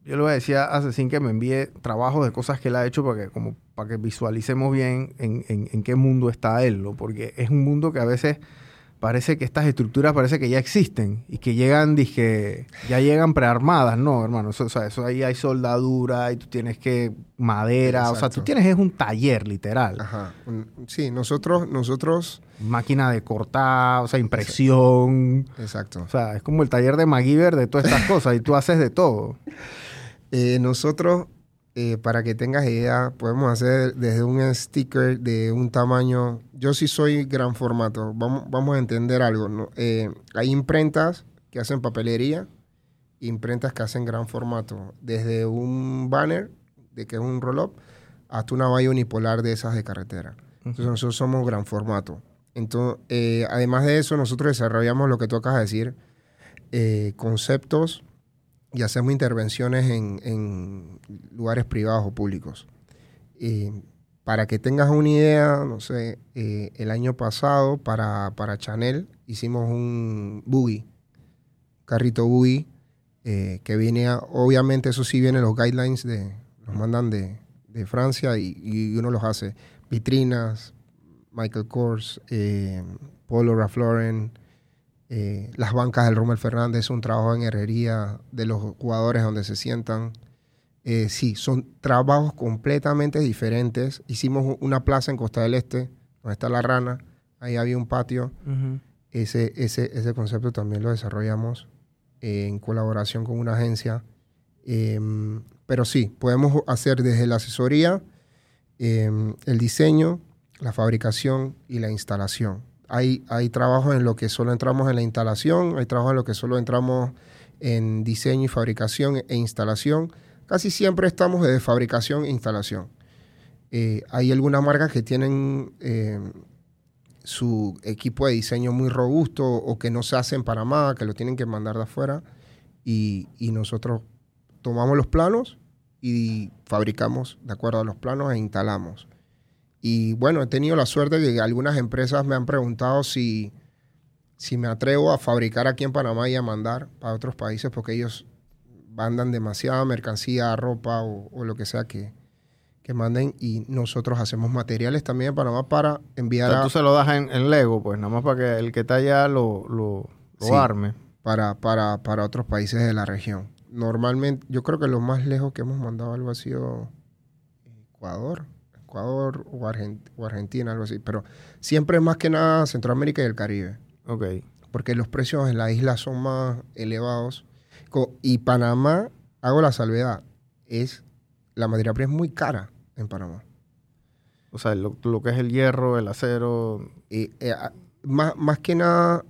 yo le voy a decir a Cecín que me envíe trabajos de cosas que él ha hecho para que, como, para que visualicemos bien en, en- en qué mundo está él, ¿no? Porque es un mundo que a veces parece que estas estructuras parece que ya existen y que llegan, dije, ya llegan prearmadas, no, hermano, eso, o sea, eso ahí hay soldadura y tú tienes que madera, o sea, tú tienes es un taller literal, Ajá. Sí, nosotros, nosotros, máquina de cortar, o sea, impresión, exacto. o sea, es como el taller de MacGyver de todas estas cosas y tú haces de todo. Eh, nosotros, eh, para que tengas idea, podemos hacer desde un sticker de un tamaño. Yo sí soy gran formato. Vamos, vamos a entender algo. ¿no? Eh, hay imprentas que hacen papelería imprentas que hacen gran formato, desde un banner, de que es un roll-up, hasta una valla unipolar de esas de carretera. Entonces nosotros somos gran formato. Entonces, eh, además de eso, nosotros desarrollamos lo que tú acabas de decir, eh, conceptos y hacemos intervenciones en, lugares privados o públicos. para que tengas una idea, no sé, eh, el año pasado para, para Chanel hicimos un buggy, carrito buggy, que viene, obviamente eso sí viene los guidelines de, nos mandan de, de Francia y, y, uno los hace. Vitrinas, Michael Kors, eh, Polo Ralph Lauren, eh, las bancas del Rommel Fernández, un trabajo en herrería de los jugadores donde se sientan. Eh, sí, son trabajos completamente diferentes. Hicimos una plaza en Costa del Este, donde está la rana, ahí había un patio. ese, ese, ese concepto también lo desarrollamos en colaboración con una agencia. Em, pero sí, podemos hacer desde la asesoría, em, el diseño, la fabricación y la instalación. Hay, trabajos en lo que solo entramos en la instalación, hay trabajos en lo que solo entramos en diseño y fabricación e instalación. Casi siempre estamos de fabricación e instalación. Eh, hay algunas marcas que tienen em, su equipo de diseño muy robusto o que no se hace en Panamá, que lo tienen que mandar de afuera y nosotros tomamos los planos y fabricamos de acuerdo a los planos e instalamos. Y bueno, he tenido la suerte de que algunas empresas me han preguntado si, si me atrevo a fabricar aquí en Panamá y a mandar para otros países porque ellos mandan demasiada mercancía, ropa o, lo que sea que, que, manden y nosotros hacemos materiales también en Panamá para enviar o tú se lo das en, Lego, pues nada más para que el que está allá lo, lo, arme. Para, para, para otros países de la región normalmente, yo creo que lo más lejos que hemos mandado algo ha sido Ecuador, Ecuador o, Argentina, algo así. Pero siempre más que nada Centroamérica y el Caribe. Ok. Porque los precios en la isla son más elevados. Y Panamá, hago la salvedad, es la materia prima es muy cara en Panamá. O sea, lo, que es el hierro, el acero. Y, eh, más, más que nada,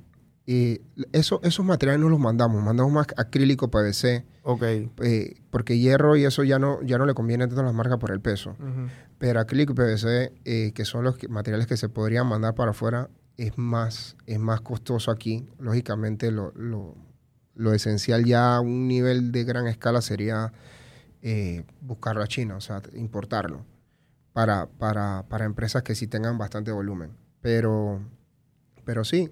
eso, esos materiales no los mandamos, mandamos más acrílico PVC. Ok. Eh, porque hierro y eso ya no, ya no le conviene a todas las marcas por el peso. Pero acrílico y PVC, eh, que son los materiales que se podrían mandar para afuera, es más, es más costoso aquí. Lógicamente, lo, lo, esencial ya a un nivel de gran escala sería eh, buscarlo a China, o sea, importarlo para, para, para empresas que sí tengan bastante volumen. Pero, pero sí,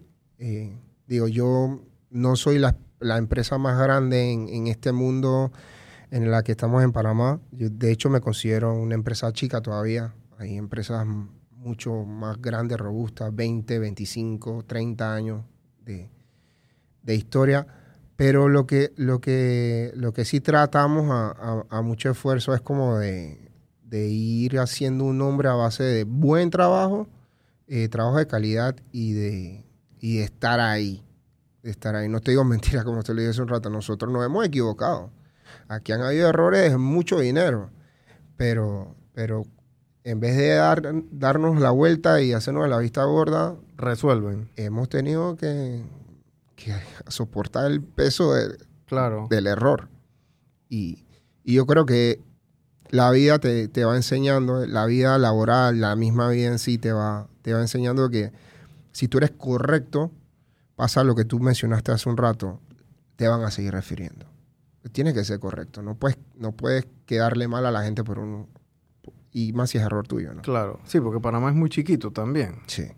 Digo, yo no soy la, empresa más grande en, este mundo en la que estamos en Panamá. Yo, de hecho, me considero una empresa chica todavía. Hay empresas mucho más grandes, robustas, 20, 25, 30 años de, historia. Pero lo que, lo que, lo que sí tratamos a, mucho esfuerzo es como de, ir haciendo un nombre a base de buen trabajo, eh, trabajo de calidad y de, y de estar ahí. De estar ahí. No te digo (laughs) mentira, como te lo dije hace un rato. Nosotros nos hemos equivocado. Aquí han habido errores, mucho dinero. Pero, pero en vez de dar, darnos la vuelta y hacernos la vista gorda, resuelven. Hemos tenido que, soportar el peso claro. del error. Y, yo creo que la vida te, te, va enseñando, la vida laboral, la misma vida en sí te va, te va enseñando que si tú eres correcto, pasa lo que tú mencionaste hace un rato, te van a seguir refiriendo. Tienes que ser correcto. No puedes, no puedes quedarle mal a la gente por un... Y más si es error tuyo, ¿no? Claro. Sí, porque Panamá es muy chiquito también. Sí.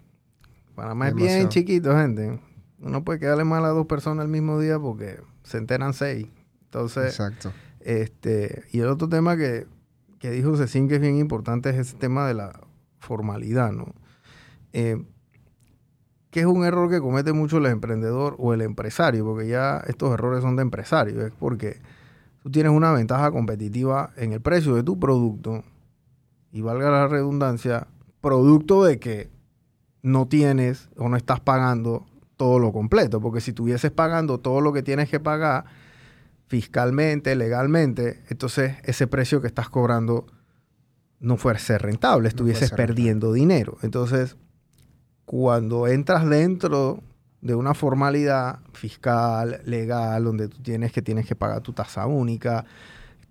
Panamá es bien chiquito, gente. Uno puede quedarle mal a dos personas al mismo día porque se enteran seis. Entonces... Exacto. Este, y el otro tema que, que dijo Cecín que es bien importante es ese tema de la formalidad, ¿no? Eh, que es un error que comete mucho el emprendedor o el empresario, porque ya estos errores son de empresario, es porque tú tienes una ventaja competitiva en el precio de tu producto, y valga la redundancia, producto de que no tienes o no estás pagando todo lo completo, porque si estuvieses pagando todo lo que tienes que pagar fiscalmente, legalmente, entonces ese precio que estás cobrando no fuese rentable, estuvieses perdiendo dinero. Entonces, cuando entras dentro de una formalidad fiscal, legal, donde tú tienes que, tienes que pagar tu tasa única,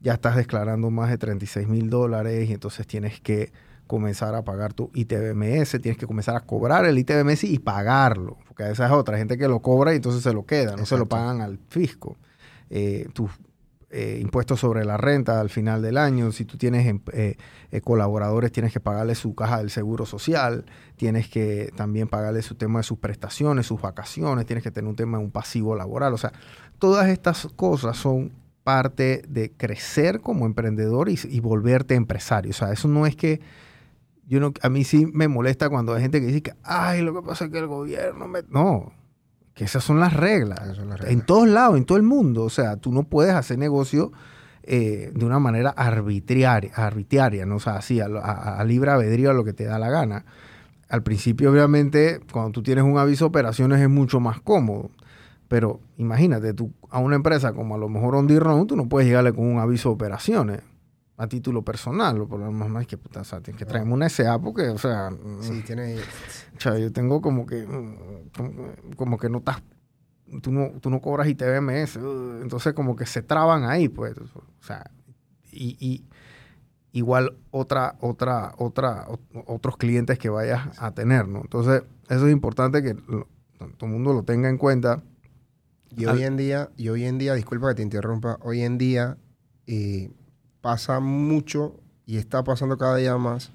ya estás declarando más de 36 mil dólares y entonces tienes que comenzar a pagar tu ITBMS, tienes que comenzar a cobrar el ITBMS y pagarlo, porque esa es otra gente que lo cobra y entonces se lo queda, no se lo pagan al fisco. Eh, tus eh, impuestos sobre la renta al final del año, si tú tienes em, eh, colaboradores, tienes que pagarle su caja del seguro social, tienes que también pagarle su tema de sus prestaciones, sus vacaciones, tienes que tener un tema de un pasivo laboral, o sea, todas estas cosas son parte de crecer como emprendedor y, y volverte empresario, o sea, eso no es que yo no, a mí sí me molesta cuando hay gente que dice que, ay, lo que pasa es que el gobierno me... No, que esas son las reglas. En todos lados, en todo el mundo. O sea, tú no puedes hacer negocio eh, de una manera arbitraria, arbitraria ¿no? O sea, así, a, libre albedrío, a lo que te da la gana. Al principio, obviamente, cuando tú tienes un aviso de operaciones es mucho más cómodo. Pero imagínate, tú a una empresa como a lo mejor OnDirron, tú no puedes llegarle con un aviso de operaciones a título personal, o por lo menos más que, puta, o sea, tienes que traerme una SA porque, o sea, sí, tiene... o sea, yo tengo como que, como, que no estás, tú no, tú no cobras ITBMS, entonces como que se traban ahí, pues, o sea, y, y igual otra, otra, otra, otros clientes que vayas a tener, ¿no? Entonces, eso es importante que todo el mundo lo tenga en cuenta. Y hoy en día, y hoy en día, disculpa que te interrumpa, hoy en día, eh, pasa mucho y está pasando cada día más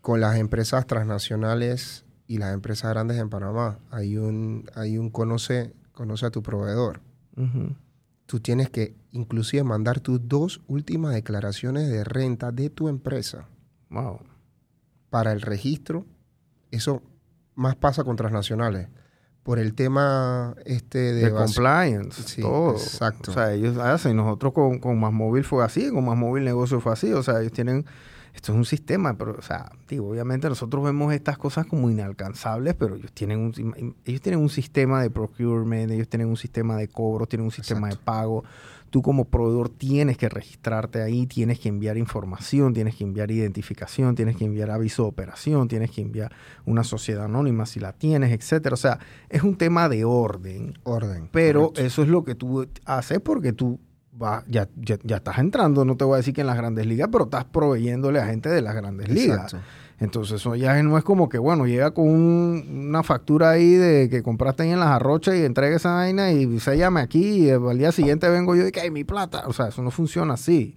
con las empresas transnacionales y las empresas grandes en Panamá. Hay un, hay un conoce, conoce a tu proveedor. Tú tienes que inclusive mandar tus dos últimas declaraciones de renta de tu empresa. Wow. Para el registro. Eso más pasa con transnacionales por el tema este de, compliance, sí, todo. Exacto. O sea, ellos hacen, nosotros con, con Más Móvil fue así, con Más Móvil Negocio fue así, o sea, ellos tienen, esto es un sistema, pero, o sea, digo, obviamente nosotros vemos estas cosas como inalcanzables, pero ellos tienen un, ellos tienen un sistema de procurement, ellos tienen un sistema de cobro, tienen un sistema de pago, tú como proveedor tienes que registrarte ahí, tienes que enviar información, tienes que enviar identificación, tienes que enviar aviso de operación, tienes que enviar una sociedad anónima si la tienes, etcétera. O sea, es un tema de orden. Orden. Pero eso es lo que tú haces porque tú va, ya, ya, estás entrando, no te voy a decir que en las grandes ligas, pero estás proveyéndole a gente de las grandes ligas. Entonces eso ya no es como que, bueno, llega con una factura ahí de que compraste ahí en las arrochas y entrega esa vaina y se llame aquí y al día siguiente vengo yo y que hay mi plata. O sea, eso no funciona así.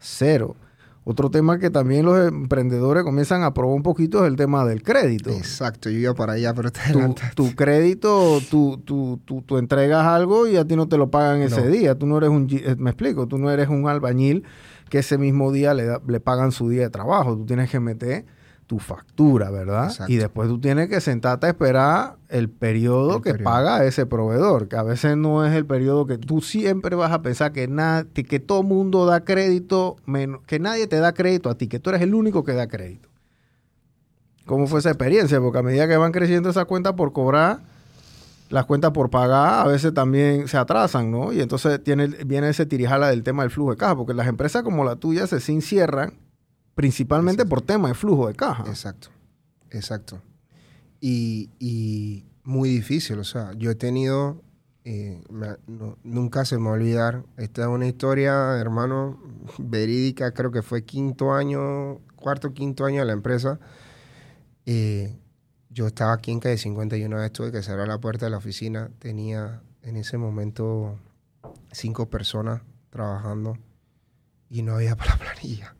Cero. Otro tema que también los emprendedores comienzan a probar un poquito es el tema del crédito. Exacto, yo iba para allá, pero te tu, tu crédito, tú tú, tú, entregas algo y a ti no te lo pagan ese día. Tú no eres un, eh, me explico, tú no eres un albañil que ese mismo día le, le pagan su día de trabajo. Tú tienes que meter tu factura, ¿verdad? Y después tú tienes que sentarte a esperar el periodo que paga ese proveedor, que a veces no es el periodo que tú siempre vas a pensar que, que, que todo mundo da crédito, menos, que nadie te da crédito a ti, que tú eres el único que da crédito. ¿Cómo fue esa experiencia? Porque a medida que van creciendo esas cuentas por cobrar, las cuentas por pagar a veces también se atrasan, ¿no? Y entonces tiene, viene ese tirijala del tema del flujo de caja, porque las empresas como la tuya se encierran principalmente por tema de flujo de caja. Exacto, exacto. Y, muy difícil, o sea, yo he tenido, eh, nunca se me va a olvidar, esta es una historia, hermano, (laughs) verídica, creo que fue quinto año, cuarto, quinto año de la empresa. Eh, yo estaba aquí en calle 51 vez tuve que cerrar la puerta de la oficina, tenía en ese momento cinco personas trabajando y no había (laughs) para la planilla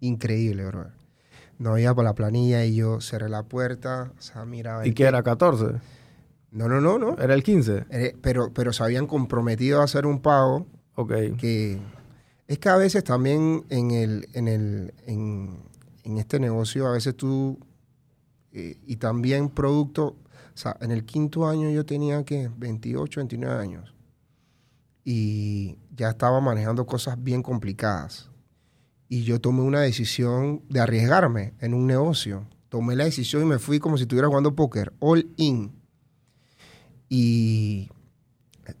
increíble, bro. No había por la planilla y yo cerré la puerta, o sea, miraba... ¿Y qué era, 14? No, no, no, no. ¿Era el 15? pero, pero se habían comprometido a hacer un pago. Ok. Que es que a veces también en, el, en, el, en, este negocio, a veces tú... Eh, y también producto... O sea, en el quinto año yo tenía, que 28, 29 años. Y ya estaba manejando cosas bien complicadas y yo tomé una decisión de arriesgarme en un negocio. Tomé la decisión y me fui como si estuviera jugando póker, all in. Y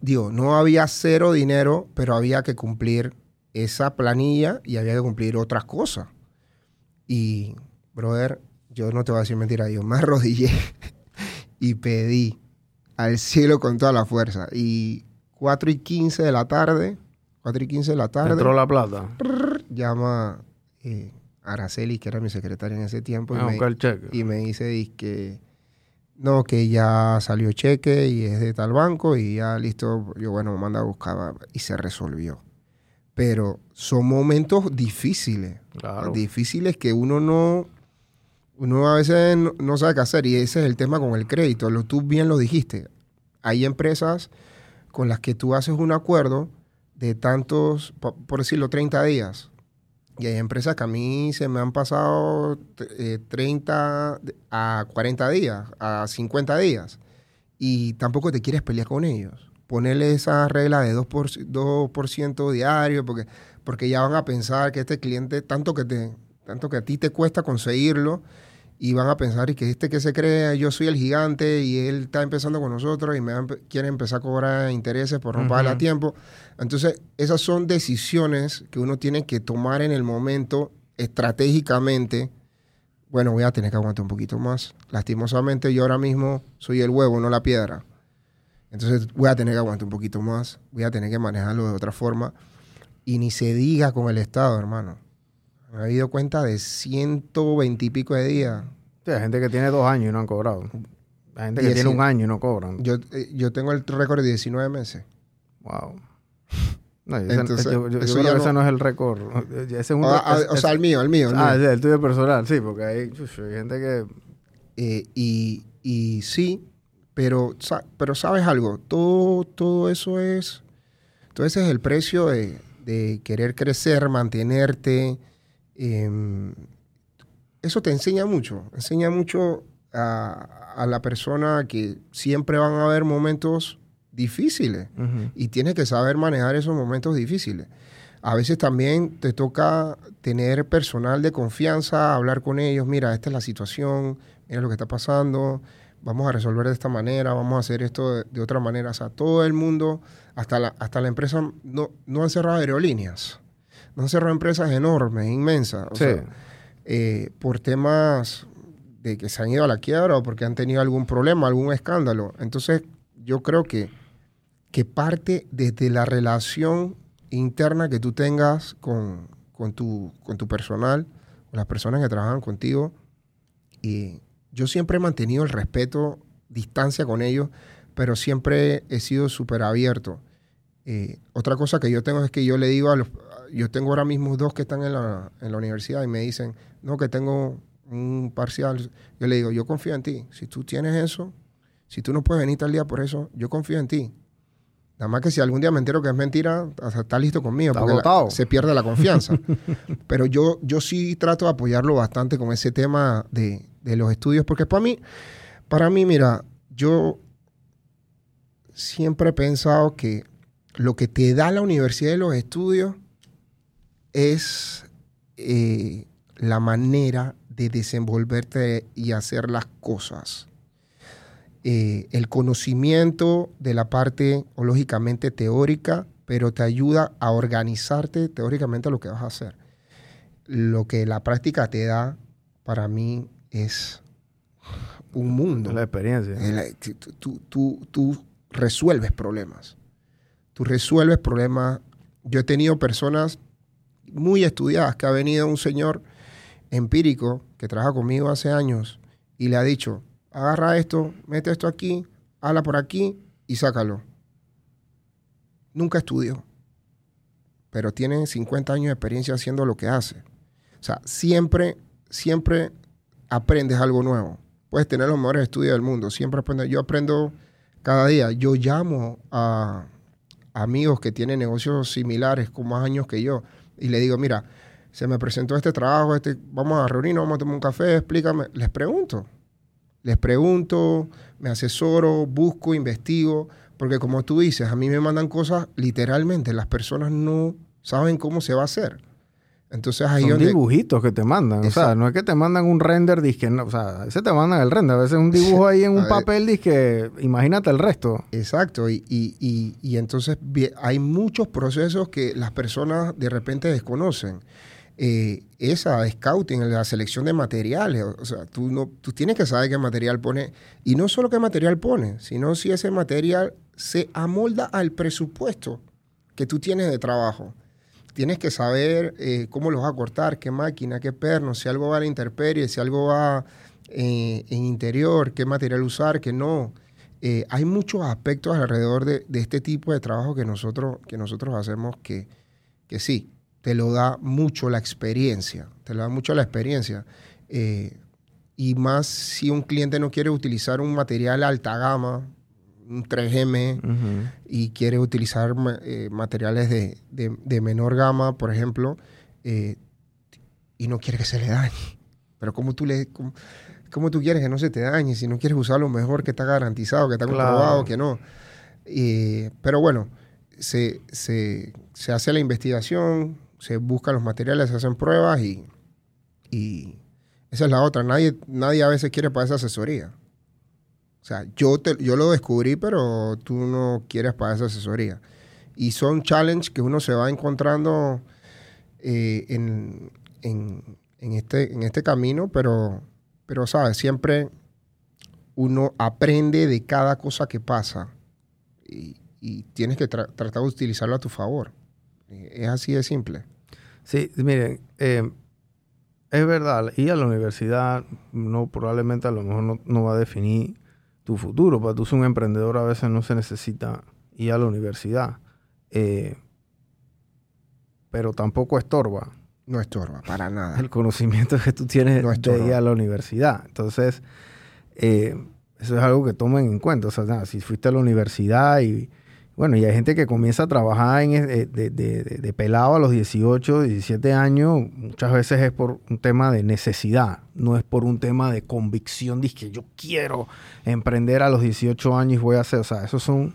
digo, no había cero dinero, pero había que cumplir esa planilla y había que cumplir otras cosas. Y, brother, yo no te voy a decir mentira, yo me (laughs) arrodillé y pedí al cielo con toda la fuerza. Y 4 y 15 de la tarde, 4 y 15 de la tarde, Entró la plata. Llama eh, Araceli, que era mi secretaria en ese tiempo, y A me, cheque. y me dice que no, que ya salió cheque y es de tal banco y ya listo. Yo, bueno, me manda a buscar y se resolvió. Pero son momentos difíciles. Claro. Difíciles que uno no. Uno a veces no, no sabe qué hacer. Y ese es el tema con el crédito. Lo, tú bien lo dijiste. Hay empresas con las que tú haces un acuerdo de tantos, po- por decirlo, 30 días. Y hay empresas que a mí se me han pasado eh, 30 a 40 días, a 50 días. Y tampoco te quieres pelear con ellos. Ponerle esa regla de 2%, por, 2% diario, porque, porque ya van a pensar que este cliente, tanto que, te, tanto que a ti te cuesta conseguirlo, y van a pensar y que este que se cree, yo soy el gigante y él está empezando con nosotros y me quiere empezar a cobrar intereses por no pagarle a tiempo. Entonces, esas son decisiones que uno tiene que tomar en el momento estratégicamente. Bueno, voy a tener que aguantar un poquito más. Lastimosamente, yo ahora mismo soy el huevo, no la piedra. Entonces, voy a tener que aguantar un poquito más. Voy a tener que manejarlo de otra forma. Y ni se diga con el Estado, hermano. He habido cuenta de 120 y pico de días. Sí, hay gente que tiene dos años y no han cobrado. Hay gente que Dieci- tiene un año y no cobran. Yo, eh, yo tengo el récord de 19 meses. Wow. No, ese- Entonces, yo, yo- creo que no- ese no es el récord. Ese es un Ah, ah, es- o sea, el mío, el mío. el Ah, mío. el tuyo personal, sí, porque hay, gente que... Eh, y, y sí, pero, pero sabes algo, todo, todo eso es, todo ese es el precio de, de querer crecer, mantenerte. Em, eso te enseña mucho, enseña mucho a, a la persona que siempre van a haber momentos difíciles y tienes que saber manejar esos momentos difíciles. A veces también te toca tener personal de confianza, hablar con ellos, mira, esta es la situación, mira lo que está pasando, vamos a resolver de esta manera, vamos a hacer esto de, de otra manera. O sea, todo el mundo, hasta la, hasta la empresa, no, no han cerrado aerolíneas, han cerrado empresas enormes, inmensas, o Sí. sea, eh, por temas de que se han ido a la quiebra o porque han tenido algún problema, algún escándalo. Entonces, yo creo que que parte desde la relación interna que tú tengas con, con tu, con tu personal, con las personas que trabajan contigo. Y yo siempre he mantenido el respeto, distancia con ellos, pero siempre he sido súper abierto. Eh, otra cosa que yo tengo es que yo le digo a los... Yo tengo ahora mismo dos que están en la, en la universidad y me dicen, no, que tengo un parcial. Yo le digo, yo confío en ti. Si tú tienes eso, si tú no puedes venir tal día por eso, yo confío en ti. Nada más que si algún día me entero que es mentira, hasta está listo conmigo. Está porque la- se pierde la confianza. (laughs) Pero yo, yo sí trato de apoyarlo bastante con ese tema de, de los estudios, porque para mí, para mí, mira, yo siempre he pensado que lo que te da la universidad y los estudios es eh, la manera de desenvolverte y hacer las cosas. Eh, el conocimiento de la parte, o lógicamente teórica, pero te ayuda a organizarte teóricamente lo que vas a hacer. Lo que la práctica te da, para mí, es un mundo. La experiencia. Tú- tú- tú resuelves problemas. Tú resuelves problemas. Yo he tenido personas muy estudiadas que ha venido un señor empírico que trabaja conmigo hace años y le ha dicho, agarra esto, mete esto aquí, habla por aquí y sácalo. Nunca estudió, pero tiene 50 años de experiencia haciendo lo que hace. O sea, siempre, siempre aprendes algo nuevo. Puedes tener los mejores estudios del mundo, siempre aprendes. Yo aprendo cada día. Yo llamo a amigos que tienen negocios similares con más años que yo y le digo, mira, se me presentó este trabajo, este, vamos a reunirnos, vamos a tomar un café, explícame. Les pregunto. Les pregunto, me asesoro, busco, investigo, porque como tú dices, a mí me mandan cosas literalmente, las personas no saben cómo se va a hacer. Entonces ahí Son donde... dibujitos que te mandan. O sea, no es que te mandan un render, disque, no, o sea, a veces te mandan el render. A veces un dibujo (laughs) ahí en un papel, disque, imagínate el resto. Exacto, y, y- y- y entonces hay muchos procesos que las personas de repente desconocen. eh, esa scouting, la selección de materiales. O sea, tú, no, tú tienes que saber qué material pone. Y no solo qué material pone, sino si ese material se amolda al presupuesto que tú tienes de trabajo. Tienes que saber eh, cómo lo vas a cortar, qué máquina, qué perno, si algo va a la intemperie, si algo va eh, en interior, qué material usar, qué no. hay muchos aspectos alrededor de, este tipo de trabajo que nosotros, que nosotros hacemos que, que sí, te lo da mucho la experiencia, te lo da mucho la experiencia. Eh, y más si un cliente no quiere utilizar un material alta gama, un 3M, y quiere utilizar eh, materiales de, menor gama, por ejemplo, eh, y no quiere que se le dañe. Pero ¿cómo tú, le, cómo, tú quieres que no se te dañe si no quieres usar lo mejor que está garantizado, que está comprobado, que no? pero bueno, se, se, se hace la investigación, se buscan los materiales, se hacen pruebas y, y esa es la otra. Nadie, nadie a veces quiere para esa asesoría. O sea, yo, te, yo lo descubrí, pero tú no quieres para esa asesoría. Y son challenges que uno se va encontrando eh, en, este, en este camino, pero, pero, ¿sabes? Siempre uno aprende de cada cosa que pasa y, tienes que tratar de utilizarlo a tu favor. Es así de simple. Sí, miren, eh, es verdad, ir a la universidad no probablemente a lo mejor no, va a definir tu futuro. Para tú ser un emprendedor a veces no se necesita ir a la universidad. Eh, pero tampoco estorba. No estorba, para nada. El conocimiento que tú tienes de ir a la universidad. Entonces, eh, eso es algo que tomen en cuenta. O sea, si fuiste a la universidad y bueno, y hay gente que comienza a trabajar en, eh, de, pelado a los 18, 17 años, muchas veces es por un tema de necesidad, no es por un tema de convicción, de que yo quiero emprender a los 18 años y voy a hacer, o sea, esos son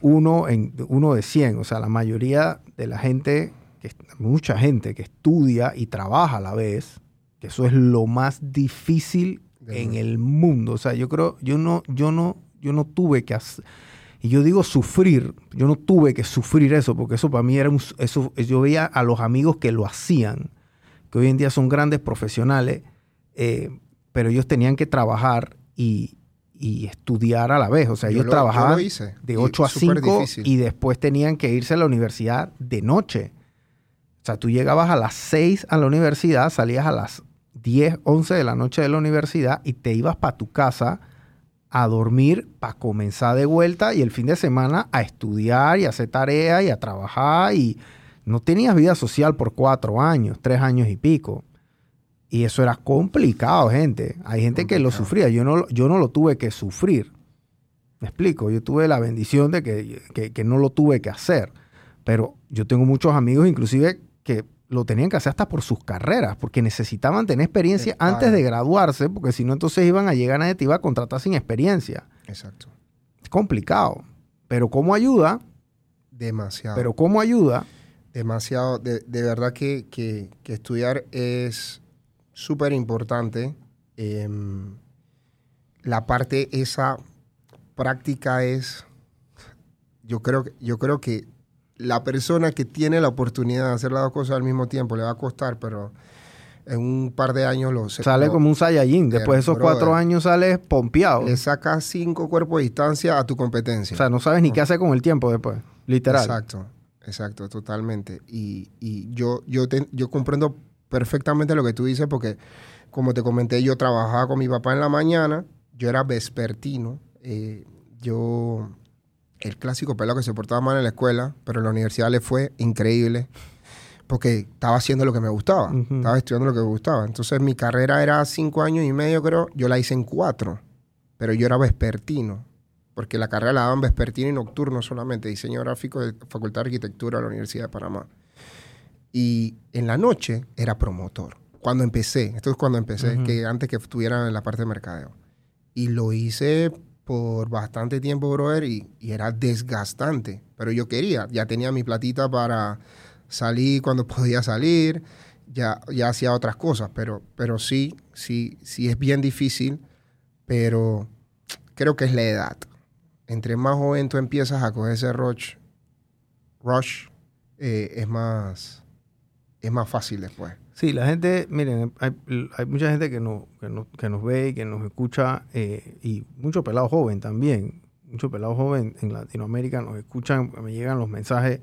uno, en, uno de 100, o sea, la mayoría de la gente, que, mucha gente que estudia y trabaja a la vez, que eso es lo más difícil en el mundo, o sea, yo creo, yo no, yo no, yo no tuve que hacer y yo digo sufrir, yo no tuve que sufrir eso, porque eso para mí era un, eso, yo veía a los amigos que lo hacían, que hoy en día son grandes profesionales, eh, pero ellos tenían que trabajar y, estudiar a la vez. O sea, ellos trabajaban de 8 a 5 y después tenían que irse a la universidad de noche. O sea, tú llegabas a las 6 a la universidad, salías a las 10, 11 de la noche de la universidad y te ibas para tu casa a dormir para comenzar de vuelta y el fin de semana a estudiar y a hacer tareas y a trabajar y no tenías vida social por cuatro años, tres años y pico. Y eso era complicado, gente. Hay gente que lo sufría. Yo no, yo no lo tuve que sufrir. Me explico. Yo tuve la bendición de que, que no lo tuve que hacer. Pero yo tengo muchos amigos, inclusive, que lo tenían que hacer hasta por sus carreras, porque necesitaban tener experiencia antes de graduarse, porque si no, entonces iban a llegar a te iba a contratar sin experiencia. Exacto. Es complicado. Pero ¿cómo ayuda? Demasiado. Pero ¿cómo ayuda? Demasiado. De, verdad que, estudiar es súper importante. Em, la parte esa práctica es, yo creo, yo creo que la persona que tiene la oportunidad de hacer las dos cosas al mismo tiempo le va a costar, pero en un par de años lo Sale como un Saiyajin. Después de esos cuatro años sales pompeado. Le sacas cinco cuerpos de distancia a tu competencia. O sea, no sabes ni qué hacer con el tiempo después. Literal. Exacto, exacto, totalmente. Y, yo, yo, yo comprendo perfectamente lo que tú dices porque, como te comenté, yo trabajaba con mi papá en la mañana. Yo era vespertino. Eh, yo el clásico pelo que se portaba mal en la escuela, pero en la universidad le fue increíble porque estaba haciendo lo que me gustaba, estaba estudiando lo que me gustaba. Entonces mi carrera era cinco años y medio, creo, yo la hice en cuatro, pero yo era vespertino, porque la carrera la daban vespertino y nocturno solamente, diseño gráfico de Facultad de Arquitectura de la Universidad de Panamá. Y en la noche era promotor. Cuando empecé, esto es cuando empecé, que antes que estuviera en la parte de mercadeo. Y lo hice por bastante tiempo, brother, y, era desgastante. Pero yo quería, ya tenía mi platita para salir cuando (laughs) podía salir, ya, ya hacía otras cosas, pero, pero sí, sí, sí es bien difícil, pero creo que es la edad. Entre más joven tú empiezas a coger ese rush, rush eh, es más es más fácil después. Sí, la gente, miren, hay, mucha gente que, no, que, no, que, nos ve y que nos escucha, eh, y mucho pelado joven también, mucho pelado joven en Latinoamérica nos escuchan, me llegan los mensajes,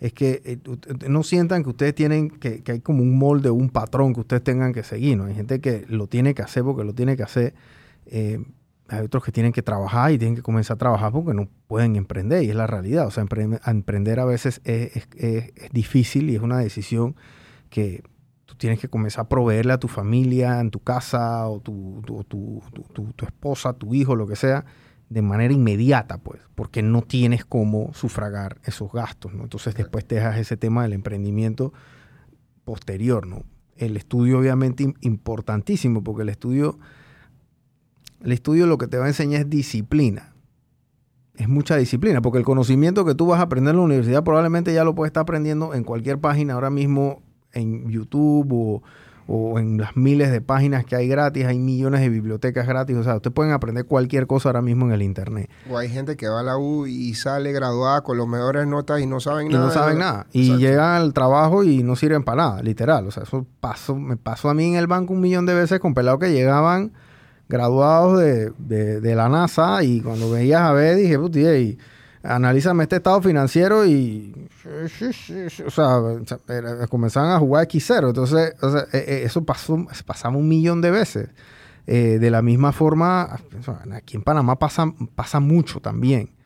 es que eh, no sientan que ustedes tienen, que, que, hay como un molde, un patrón que ustedes tengan que seguir, ¿no? Hay gente que lo tiene que hacer porque lo tiene que hacer. Eh, hay otros que tienen que trabajar y tienen que comenzar a trabajar porque no pueden emprender y es la realidad. O sea, emprender, a veces es, difícil y es una decisión que tienes que comenzar a proveerle a tu familia, en tu casa, o tu, tu, tu, tu, esposa, tu hijo, lo que sea, de manera inmediata, pues, porque no tienes cómo sufragar esos gastos, ¿no? Entonces después te dejas ese tema del emprendimiento posterior, ¿no? El estudio obviamente importantísimo, porque el estudio el estudio lo que te va a enseñar es disciplina. Es mucha disciplina, porque el conocimiento que tú vas a aprender en la universidad probablemente ya lo puedes estar aprendiendo en cualquier página ahora mismo en YouTube o, en las miles de páginas que hay gratis, hay millones de bibliotecas gratis, o sea, ustedes pueden aprender cualquier cosa ahora mismo en el Internet. O hay gente que va a la U y sale graduada con las mejores notas y no saben nada. Y no saben nada. Y llegan al trabajo y no sirven para nada, literal. O sea, eso pasó, me pasó a mí en el banco un millón de veces con pelados que llegaban graduados de, la NASA y cuando veías a ver dije, puti, y analízame este estado financiero y o sea, comenzaban a jugar X0. Entonces, e, e, eso pasó, un millón de veces. Eh, de la misma forma, aquí en Panamá pasa, pasa mucho también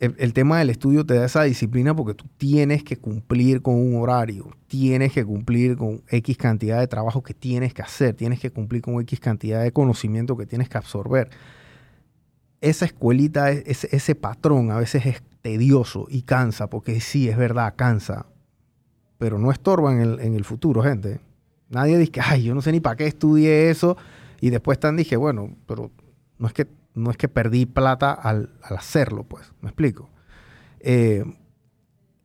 el, tema del estudio te da esa disciplina porque tú tienes que cumplir con un horario, tienes que cumplir con X cantidad de trabajo que tienes que hacer, tienes que cumplir con X cantidad de conocimiento que tienes que absorber. Esa escuelita, ese, ese patrón a veces es tedioso y cansa, porque sí, es verdad, cansa, pero no estorba en el, en el futuro, gente. Nadie dice, ay, yo no sé ni para qué estudié eso, y después están, dije, bueno, pero no es que no es que perdí plata al, hacerlo, pues, me explico. Eh,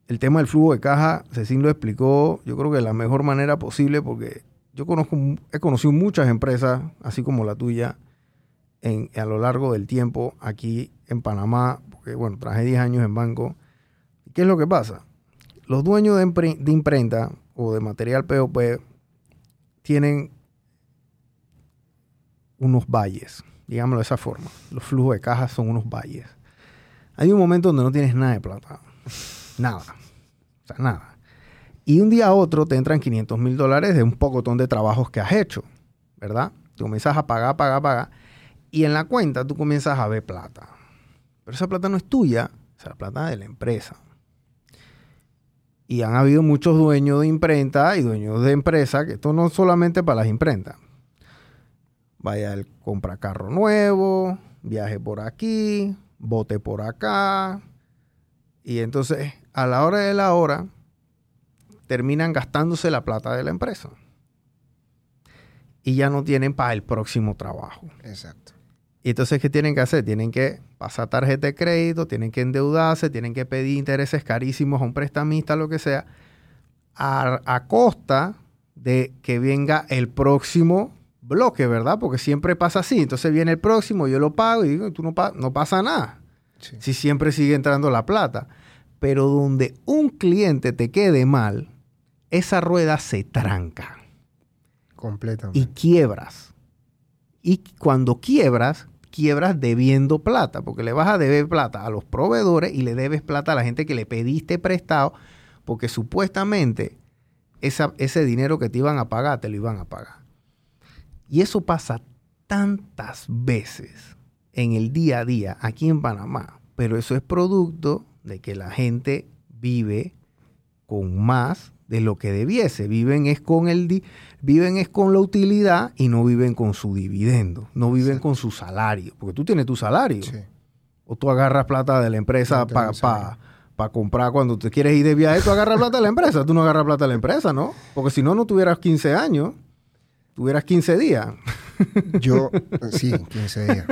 el tema del flujo de caja, Cecín lo explicó, yo creo que de la mejor manera posible, porque yo conozco, he conocido muchas empresas, así como la tuya, en, a lo largo del tiempo aquí en Panamá, porque bueno, traje 10 años en banco. ¿Qué es lo que pasa? Los dueños de, imprenta o de material POP tienen unos valles digámoslo de esa forma. Los flujos de caja son unos valles. Hay un momento donde no tienes nada de plata. Nada. O sea, nada. Y un día a otro te entran 500 mil dólares de un pocotón de trabajos que has hecho, ¿verdad? Tú comienzas a pagar, pagar, pagar. Y en la cuenta tú comienzas a ver plata. Pero esa plata no es tuya, es la plata de la empresa. Y han habido muchos dueños de imprenta y dueños de empresa, que esto no es solamente para las imprentas, Vaya, el compra carro nuevo, viaje por aquí, bote por acá. Y entonces, a la hora de la hora, terminan gastándose la plata de la empresa. Y ya no tienen para el próximo trabajo. Exacto. Y entonces, ¿qué tienen que hacer? Tienen que pasar tarjeta de crédito, tienen que endeudarse, tienen que pedir intereses carísimos a un prestamista, lo que sea, a, a costa de que venga el próximo bloque, ¿verdad? Porque siempre pasa así. Entonces viene el próximo, yo lo pago y digo, tú no, no pasa nada. Si siempre sigue entrando la plata. Pero donde un cliente te quede mal, esa rueda se tranca. Completamente. Y quiebras. Y cuando quiebras, quiebras debiendo plata, porque le vas a deber plata a los proveedores y le debes plata a la gente que le pediste prestado, porque supuestamente ese dinero que te iban a pagar, te lo iban a pagar. Y eso pasa tantas veces en el día a día aquí en Panamá, pero eso es producto de que la gente vive con más de lo que debiese. Viven es con el viven es con la utilidad y no viven con su dividendo, no viven con su salario, porque tú tienes tu salario. O tú agarras plata de la empresa para comprar cuando te quieres ir de viaje, tú agarras plata de la empresa, tú no agarras plata de la empresa, ¿no? Porque si no, no tuvieras 15 años tuvieras 15 días. Yo, sí, 15 días.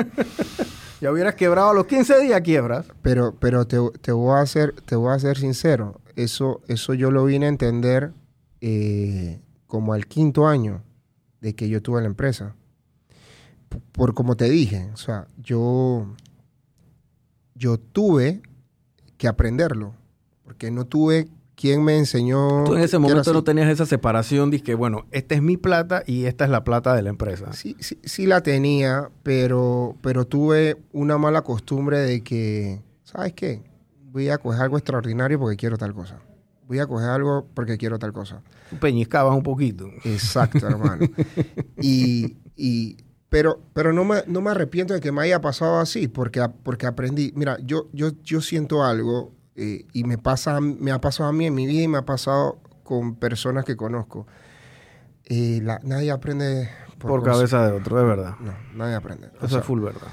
Ya hubieras quebrado a los 15 días, quiebras. Pero, pero te, voy a ser, te voy a ser sincero. Eso, eso yo lo vine a entender eh, como al quinto año de que yo tuve la empresa. Por, como te dije, o sea, yo, yo tuve que aprenderlo. Porque no tuve quién me enseñó. Tú en ese momento no tenías esa separación, de que bueno, esta es mi plata y esta es la plata de la empresa. Sí, sí, sí la tenía, pero, pero tuve una mala costumbre de que, ¿sabes qué? Voy a coger algo extraordinario porque quiero tal cosa. Voy a coger algo porque quiero tal cosa. Peñiscabas un poquito. Exacto, hermano. (laughs) Y, y- pero, pero no, me, no me arrepiento de que me haya pasado así, porque, porque aprendí. Mira, yo, yo, yo siento algo eh, y me, pasa, me ha pasado a mí en mi vida y me ha pasado con personas que conozco. Eh, la- nadie aprende Por, cabeza de otro, de verdad. No, nadie aprende. Eso sea, es full verdad.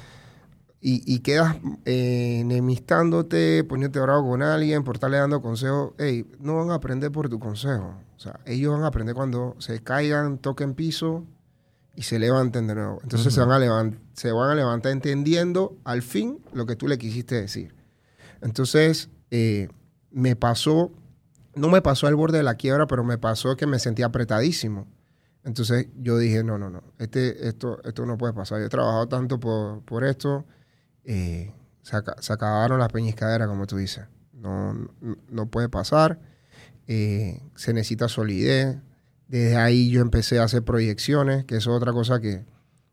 Y, y quedas eh, enemistándote, poniéndote bravo con alguien por estarle dando consejos. Ey, no van a aprender por tu consejo. O sea, ellos van a aprender cuando se caigan, toquen piso y se levanten de nuevo. Entonces se, van a se van a levantar entendiendo al fin lo que tú le quisiste decir. Entonces, eh, me pasó, no me pasó al borde de la quiebra, pero me pasó que me sentía apretadísimo. Entonces yo dije, no, no, no, este, esto, esto no puede pasar. Yo he trabajado tanto por, por esto, eh, se, aca- se acabaron las peñiscaderas, como tú dices. No, no, puede pasar. Eh, se necesita solidez. Desde ahí yo empecé a hacer proyecciones, que es otra cosa que,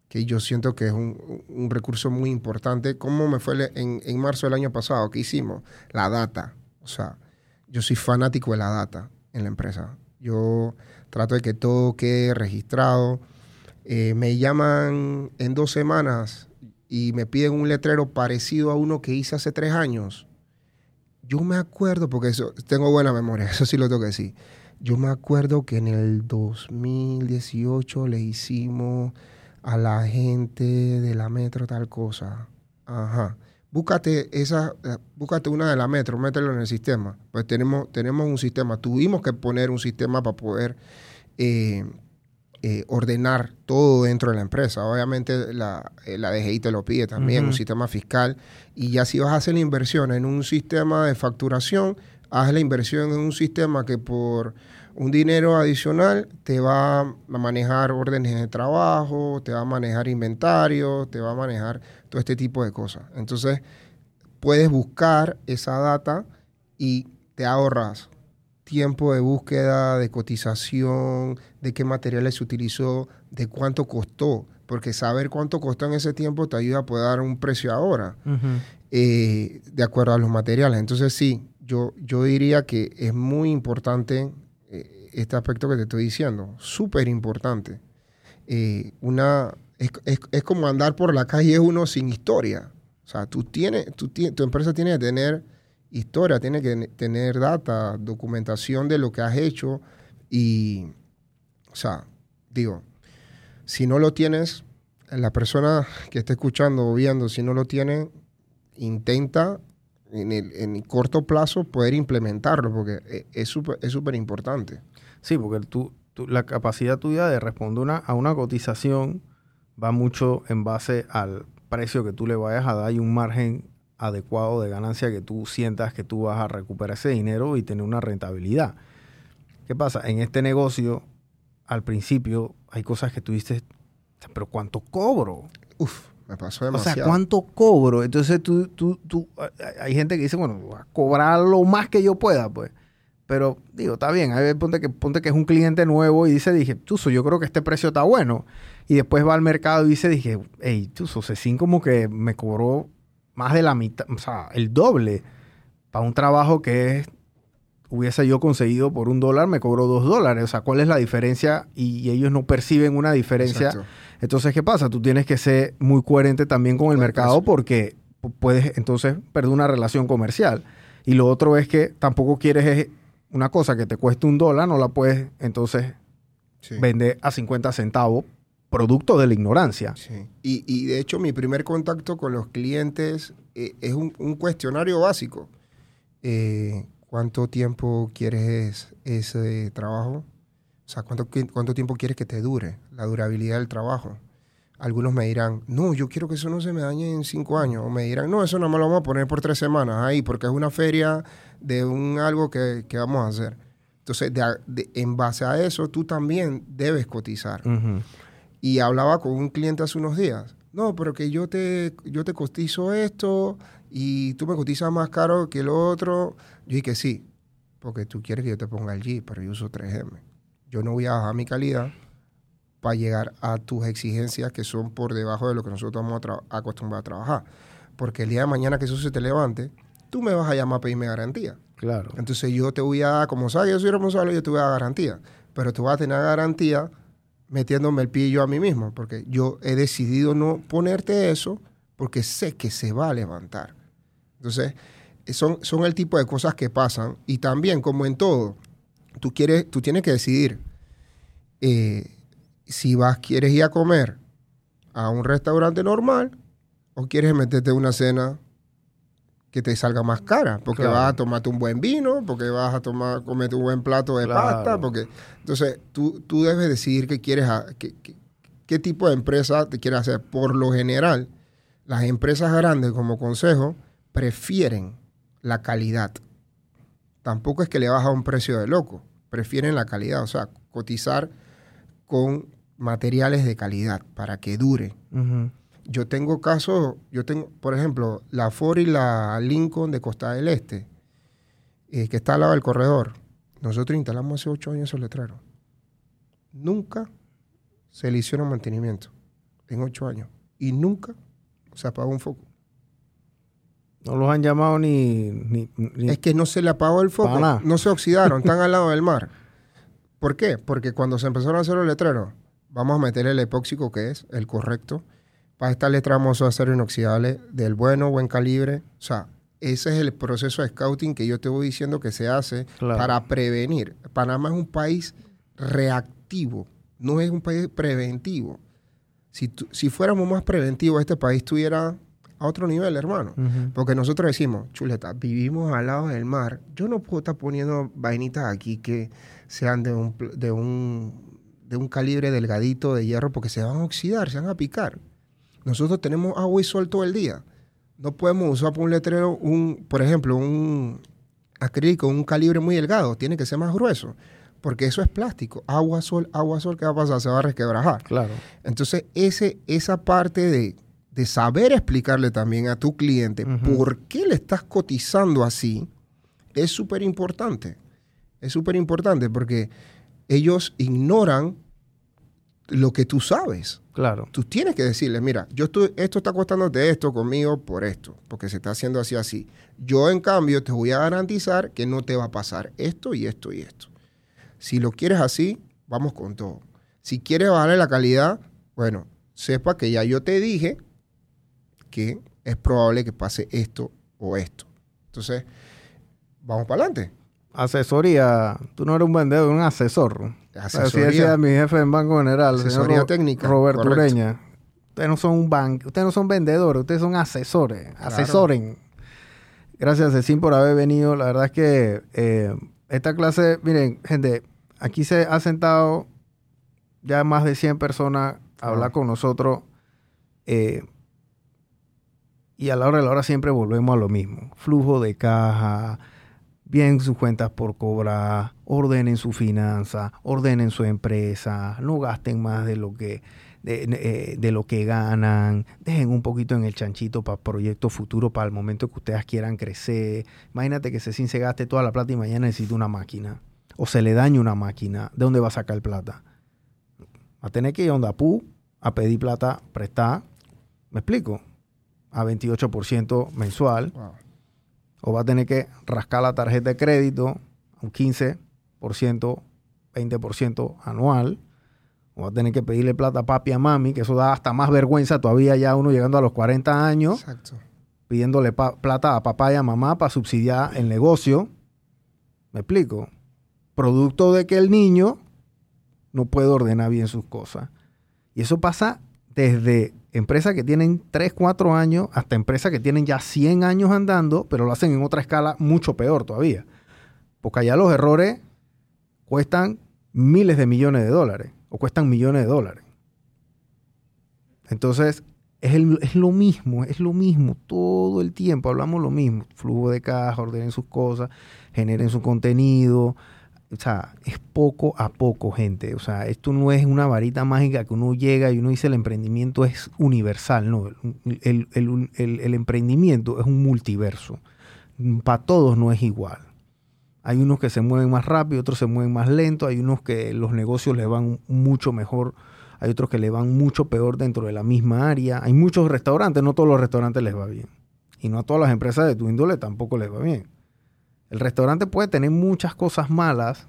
que yo siento que es un, un recurso muy importante. ¿Cómo me fue en, en marzo del año pasado? ¿Qué hicimos? La data. O sea, yo soy fanático de la data en la empresa. Yo trato de que todo quede registrado. Eh, me llaman en dos semanas y me piden un letrero parecido a uno que hice hace tres años. Yo me acuerdo, porque eso, tengo buena memoria, (laughs) eso sí lo tengo que decir. Yo me acuerdo que en el 2018 le hicimos a la gente de la metro tal cosa. Ajá. Búscate esa, eh, búscate una de la metro, mételo en el sistema. Pues tenemos, tenemos un sistema. Tuvimos que poner un sistema para poder eh, eh, ordenar todo dentro de la empresa. Obviamente la, eh, la DGI te lo pide también, un sistema fiscal. Y ya si vas a hacer la inversión en un sistema de facturación, haz la inversión en un sistema que por un dinero adicional te va a manejar órdenes de trabajo, te va a manejar inventario, te va a manejar todo este tipo de cosas. Entonces, puedes buscar esa data y te ahorras tiempo de búsqueda, de cotización, de qué materiales se utilizó, de cuánto costó, porque saber cuánto costó en ese tiempo te ayuda a poder dar un precio ahora, eh, de acuerdo a los materiales. Entonces sí, yo, yo diría que es muy importante eh, este aspecto que te estoy diciendo, súper importante. Eh, una, es, es- es como andar por la calle uno sin historia. O sea, tú tienes, tú tu empresa tiene que tener historia, tiene que ne- tener data, documentación de lo que has hecho y, o sea, digo, si no lo tienes, la persona que esté escuchando o viendo, si no lo tiene, intenta en el, en el corto plazo poder implementarlo, porque e- es súper es súper importante. Sí, porque tú, tú- la capacidad tuya de responder una- a una cotización va mucho en base al precio que tú le vayas a dar y un margen adecuado de ganancia que tú sientas que tú vas a recuperar ese dinero y tener una rentabilidad. ¿Qué pasa? En este negocio, al principio, hay cosas que tú dices, pero ¿cuánto cobro? Uf, me pasó O demasiado. sea, ¿cuánto cobro? Entonces tú, tú, tú, hay gente que dice, bueno, voy a cobrar lo más que yo pueda, pues. Pero digo, está bien, a ver, ponte que, ponte que es un cliente nuevo y dice, dije, Tuso, yo creo que este precio está bueno. Y después va al mercado y dice, dije, hey, Tuso, Cecín como que me cobró más de la mitad, o sea, el doble. Para un trabajo que es, hubiese yo conseguido por un dólar, me cobró dos dólares. O sea, ¿cuál es la diferencia? Y, y ellos no perciben una diferencia. Exacto. Entonces, ¿qué pasa? Tú tienes que ser muy coherente también con el mercado porque pu- puedes entonces perder una relación comercial. Y lo otro es que tampoco quieres es una cosa que te cueste un dólar, no la puedes entonces Sí. vender a 50 centavos, producto de la ignorancia. Sí. Y, y de hecho mi primer contacto con los clientes eh, es un, un cuestionario básico. Eh, ¿Cuánto tiempo quieres ese trabajo? O sea, ¿cuánto, ¿cuánto tiempo quieres que te dure? La durabilidad del trabajo. Algunos me dirán, no, yo quiero que eso no se me dañe en cinco años. O me dirán, no, eso no me lo vamos a poner por tres semanas ahí, porque es una feria de un algo que, que vamos a hacer. Entonces, de a- de- en base a eso, tú también debes cotizar. Ujú. Y hablaba con un cliente hace unos días. No, pero que yo te, yo te cotizo esto y tú me cotizas más caro que lo otro. Yo dije que sí, porque tú quieres que yo te ponga el G, pero yo uso 3M. Yo no voy a bajar mi calidad para llegar a tus exigencias que son por debajo de lo que nosotros estamos acostumbrados a trabajar. Porque el día de mañana que eso se te levante, tú me vas a llamar a pedirme garantía. Claro. Entonces yo te voy a dar, como sabes, yo soy responsable, yo te voy a dar garantía. Pero tú vas a tener garantía metiéndome el pie yo a mí mismo, porque yo he decidido no ponerte eso porque sé que se va a levantar. Entonces, son, son el tipo de cosas que pasan. Y también, como en todo, tú, quieres, tú tienes que decidir eh, si vas, quieres ir a comer a un restaurante normal o quieres meterte una cena que te salga más cara, porque vas a tomarte un buen vino, porque vas a tomar, comerte un buen plato de pasta, porque entonces tú, tú debes decidir qué quieres, qué, qué, tipo de empresa te quieres hacer. Por lo general, las empresas grandes, como consejo, prefieren la calidad. Tampoco es que le baja un precio de loco, prefieren la calidad, o sea, cotizar con materiales de calidad para que dure yo tengo casos, yo tengo, por ejemplo, la Ford y la Lincoln de Costa del Este, eh, que está al lado del corredor. Nosotros instalamos hace ocho años esos letreros. Nunca se le hicieron mantenimiento en ocho años. Y nunca se apagó un foco. No los han llamado ni, Es que no se le apagó el foco. No se oxidaron, están al (laughs) lado del mar. ¿Por qué? Porque cuando se empezaron a hacer los letreros, vamos a meter el epóxico que es el correcto para esta letra vamos a acero inoxidable del bueno, buen calibre. O sea, ese es el proceso de scouting que yo te voy diciendo que se hace para prevenir. Panamá es un país reactivo, no es un país preventivo. Si, si fuéramos más preventivos, este país estuviera a otro nivel, hermano. Porque nosotros decimos, chuleta, vivimos al lado del mar. Yo no puedo estar poniendo vainitas aquí que sean de un, de un, de un calibre delgadito de hierro porque se van a oxidar, se van a picar. Nosotros tenemos agua y sol todo el día. No podemos usar por un letrero, un, por ejemplo, un acrílico, un calibre muy delgado. Tiene que ser más grueso. Porque eso es plástico. Agua, sol, agua, sol, ¿qué va a pasar? Se va a resquebrajar. Claro. Entonces, ese, esa parte de, de saber explicarle también a tu cliente por qué le estás cotizando así es súper importante. Es súper importante porque ellos ignoran lo que tú sabes. Claro. Tú tienes que decirle, mira, yo estoy, esto está costándote esto conmigo por esto, porque se está haciendo así, así. Yo, en cambio, te voy a garantizar que no te va a pasar esto y esto y esto. Si lo quieres así, vamos con todo. Si quieres bajarle la calidad, bueno, sepa que ya yo te dije que es probable que pase esto o esto. Entonces, vamos para adelante. Asesoría. Tú no eres un vendedor, un asesor. Asesoría. Así decía mi jefe en Banco General, Asesoría técnica. Roberto Ureña. Ustedes no son un banco, ustedes no son vendedores, ustedes son asesores. Asesoren. Gracias, Cecín, por haber venido. La verdad es que eh, esta clase, miren, gente, aquí se ha sentado ya más de 100 personas a hablar con nosotros. Eh, y a la hora de la hora siempre volvemos a lo mismo. Flujo de caja, bien sus cuentas por cobrar, ordenen su finanza, ordenen su empresa, no gasten más de lo que de, eh, lo que ganan, dejen un poquito en el chanchito para proyectos futuros, para el momento que ustedes quieran crecer. Imagínate que Cecín se gaste toda la plata y mañana necesita una máquina. O se le dañe una máquina. ¿De dónde va a sacar plata? Va a tener que ir a Ondapú a pedir plata prestada. ¿Me explico? A 28% mensual o va a tener que rascar la tarjeta de crédito un 15%, 20% anual, o va a tener que pedirle plata a papi a mami, que eso da hasta más vergüenza todavía ya uno llegando a los 40 años, pidiéndole plata a papá y a mamá para subsidiar el negocio. ¿Me explico? Producto de que el niño no puede ordenar bien sus cosas. Y eso pasa desde empresas que tienen 3, 4 años hasta empresas que tienen ya 100 años andando, pero lo hacen en otra escala mucho peor todavía. Porque allá los errores cuestan miles de millones de dólares o cuestan millones de dólares. Entonces, es, es, lo mismo, es lo mismo, todo el tiempo hablamos lo mismo. Flujo de caja, ordenen sus cosas, generen su contenido, o sea, es poco a poco, gente. O sea, esto no es una varita mágica que uno llega y uno dice el emprendimiento es universal, no. El, emprendimiento es un multiverso. Para todos no es igual. Hay unos que se mueven más rápido, otros se mueven más lento, hay unos que los negocios les van mucho mejor, hay otros que le van mucho peor dentro de la misma área. Hay muchos restaurantes, no todos los restaurantes les va bien. Y no a todas las empresas de tu índole tampoco les va bien. El restaurante puede tener muchas cosas malas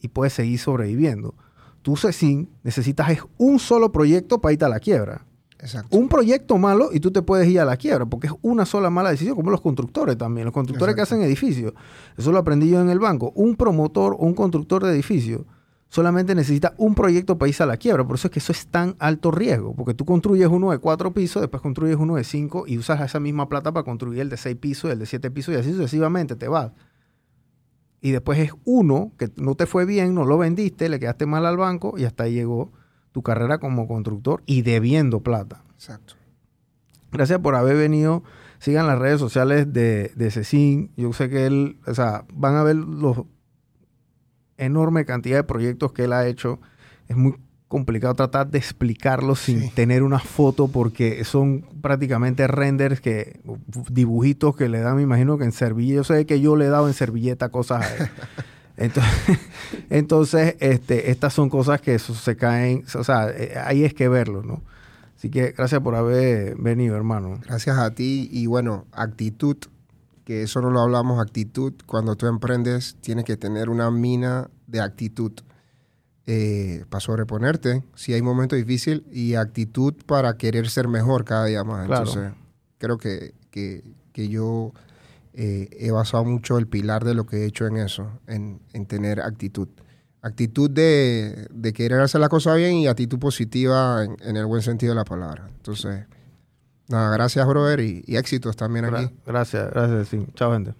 y puede seguir sobreviviendo. Tú, Cecín, necesitas un solo proyecto para irte a la quiebra. Exacto. Un proyecto malo y tú te puedes ir a la quiebra, porque es una sola mala decisión, como los constructores también, los constructores que hacen edificios. Eso lo aprendí yo en el banco. Un promotor o un constructor de edificios solamente necesita un proyecto para irse a la quiebra. Por eso es que eso es tan alto riesgo, porque tú construyes uno de cuatro pisos, después construyes uno de cinco y usas esa misma plata para construir el de seis pisos, el de siete pisos y así sucesivamente te vas. Y después es uno que no te fue bien, no lo vendiste, le quedaste mal al banco y hasta ahí llegó tu carrera como constructor y debiendo plata. Exacto. Gracias por haber venido. Sigan las redes sociales de, de Cecín. Yo sé que él, o sea, van a ver los enorme cantidad de proyectos que él ha hecho. Es muy complicado tratar de explicarlos sin Sí. tener una foto porque son prácticamente renders que dibujitos que le dan, me imagino que en servilleta. Yo sé que yo le he dado en servilleta cosas a él. (laughs) Entonces, (laughs) entonces este, estas son cosas que eso se caen, o sea, eh, ahí es que verlo, ¿no? Así que gracias por haber venido, hermano. Gracias a ti y bueno, actitud, que eso no lo hablamos, actitud. Cuando tú emprendes tienes que tener una mina de actitud eh, para sobreponerte si hay momentos difíciles y actitud para querer ser mejor cada día más. Claro. Entonces, creo que, que, que yo eh, he basado mucho el pilar de lo que he hecho en eso, en, en tener actitud. Actitud de, de querer hacer la cosa bien y actitud positiva en, en el buen sentido de la palabra. Entonces, nada, gracias, brother, y, y éxitos también aquí. Gra- gracias, gracias, sí. Chao, gente.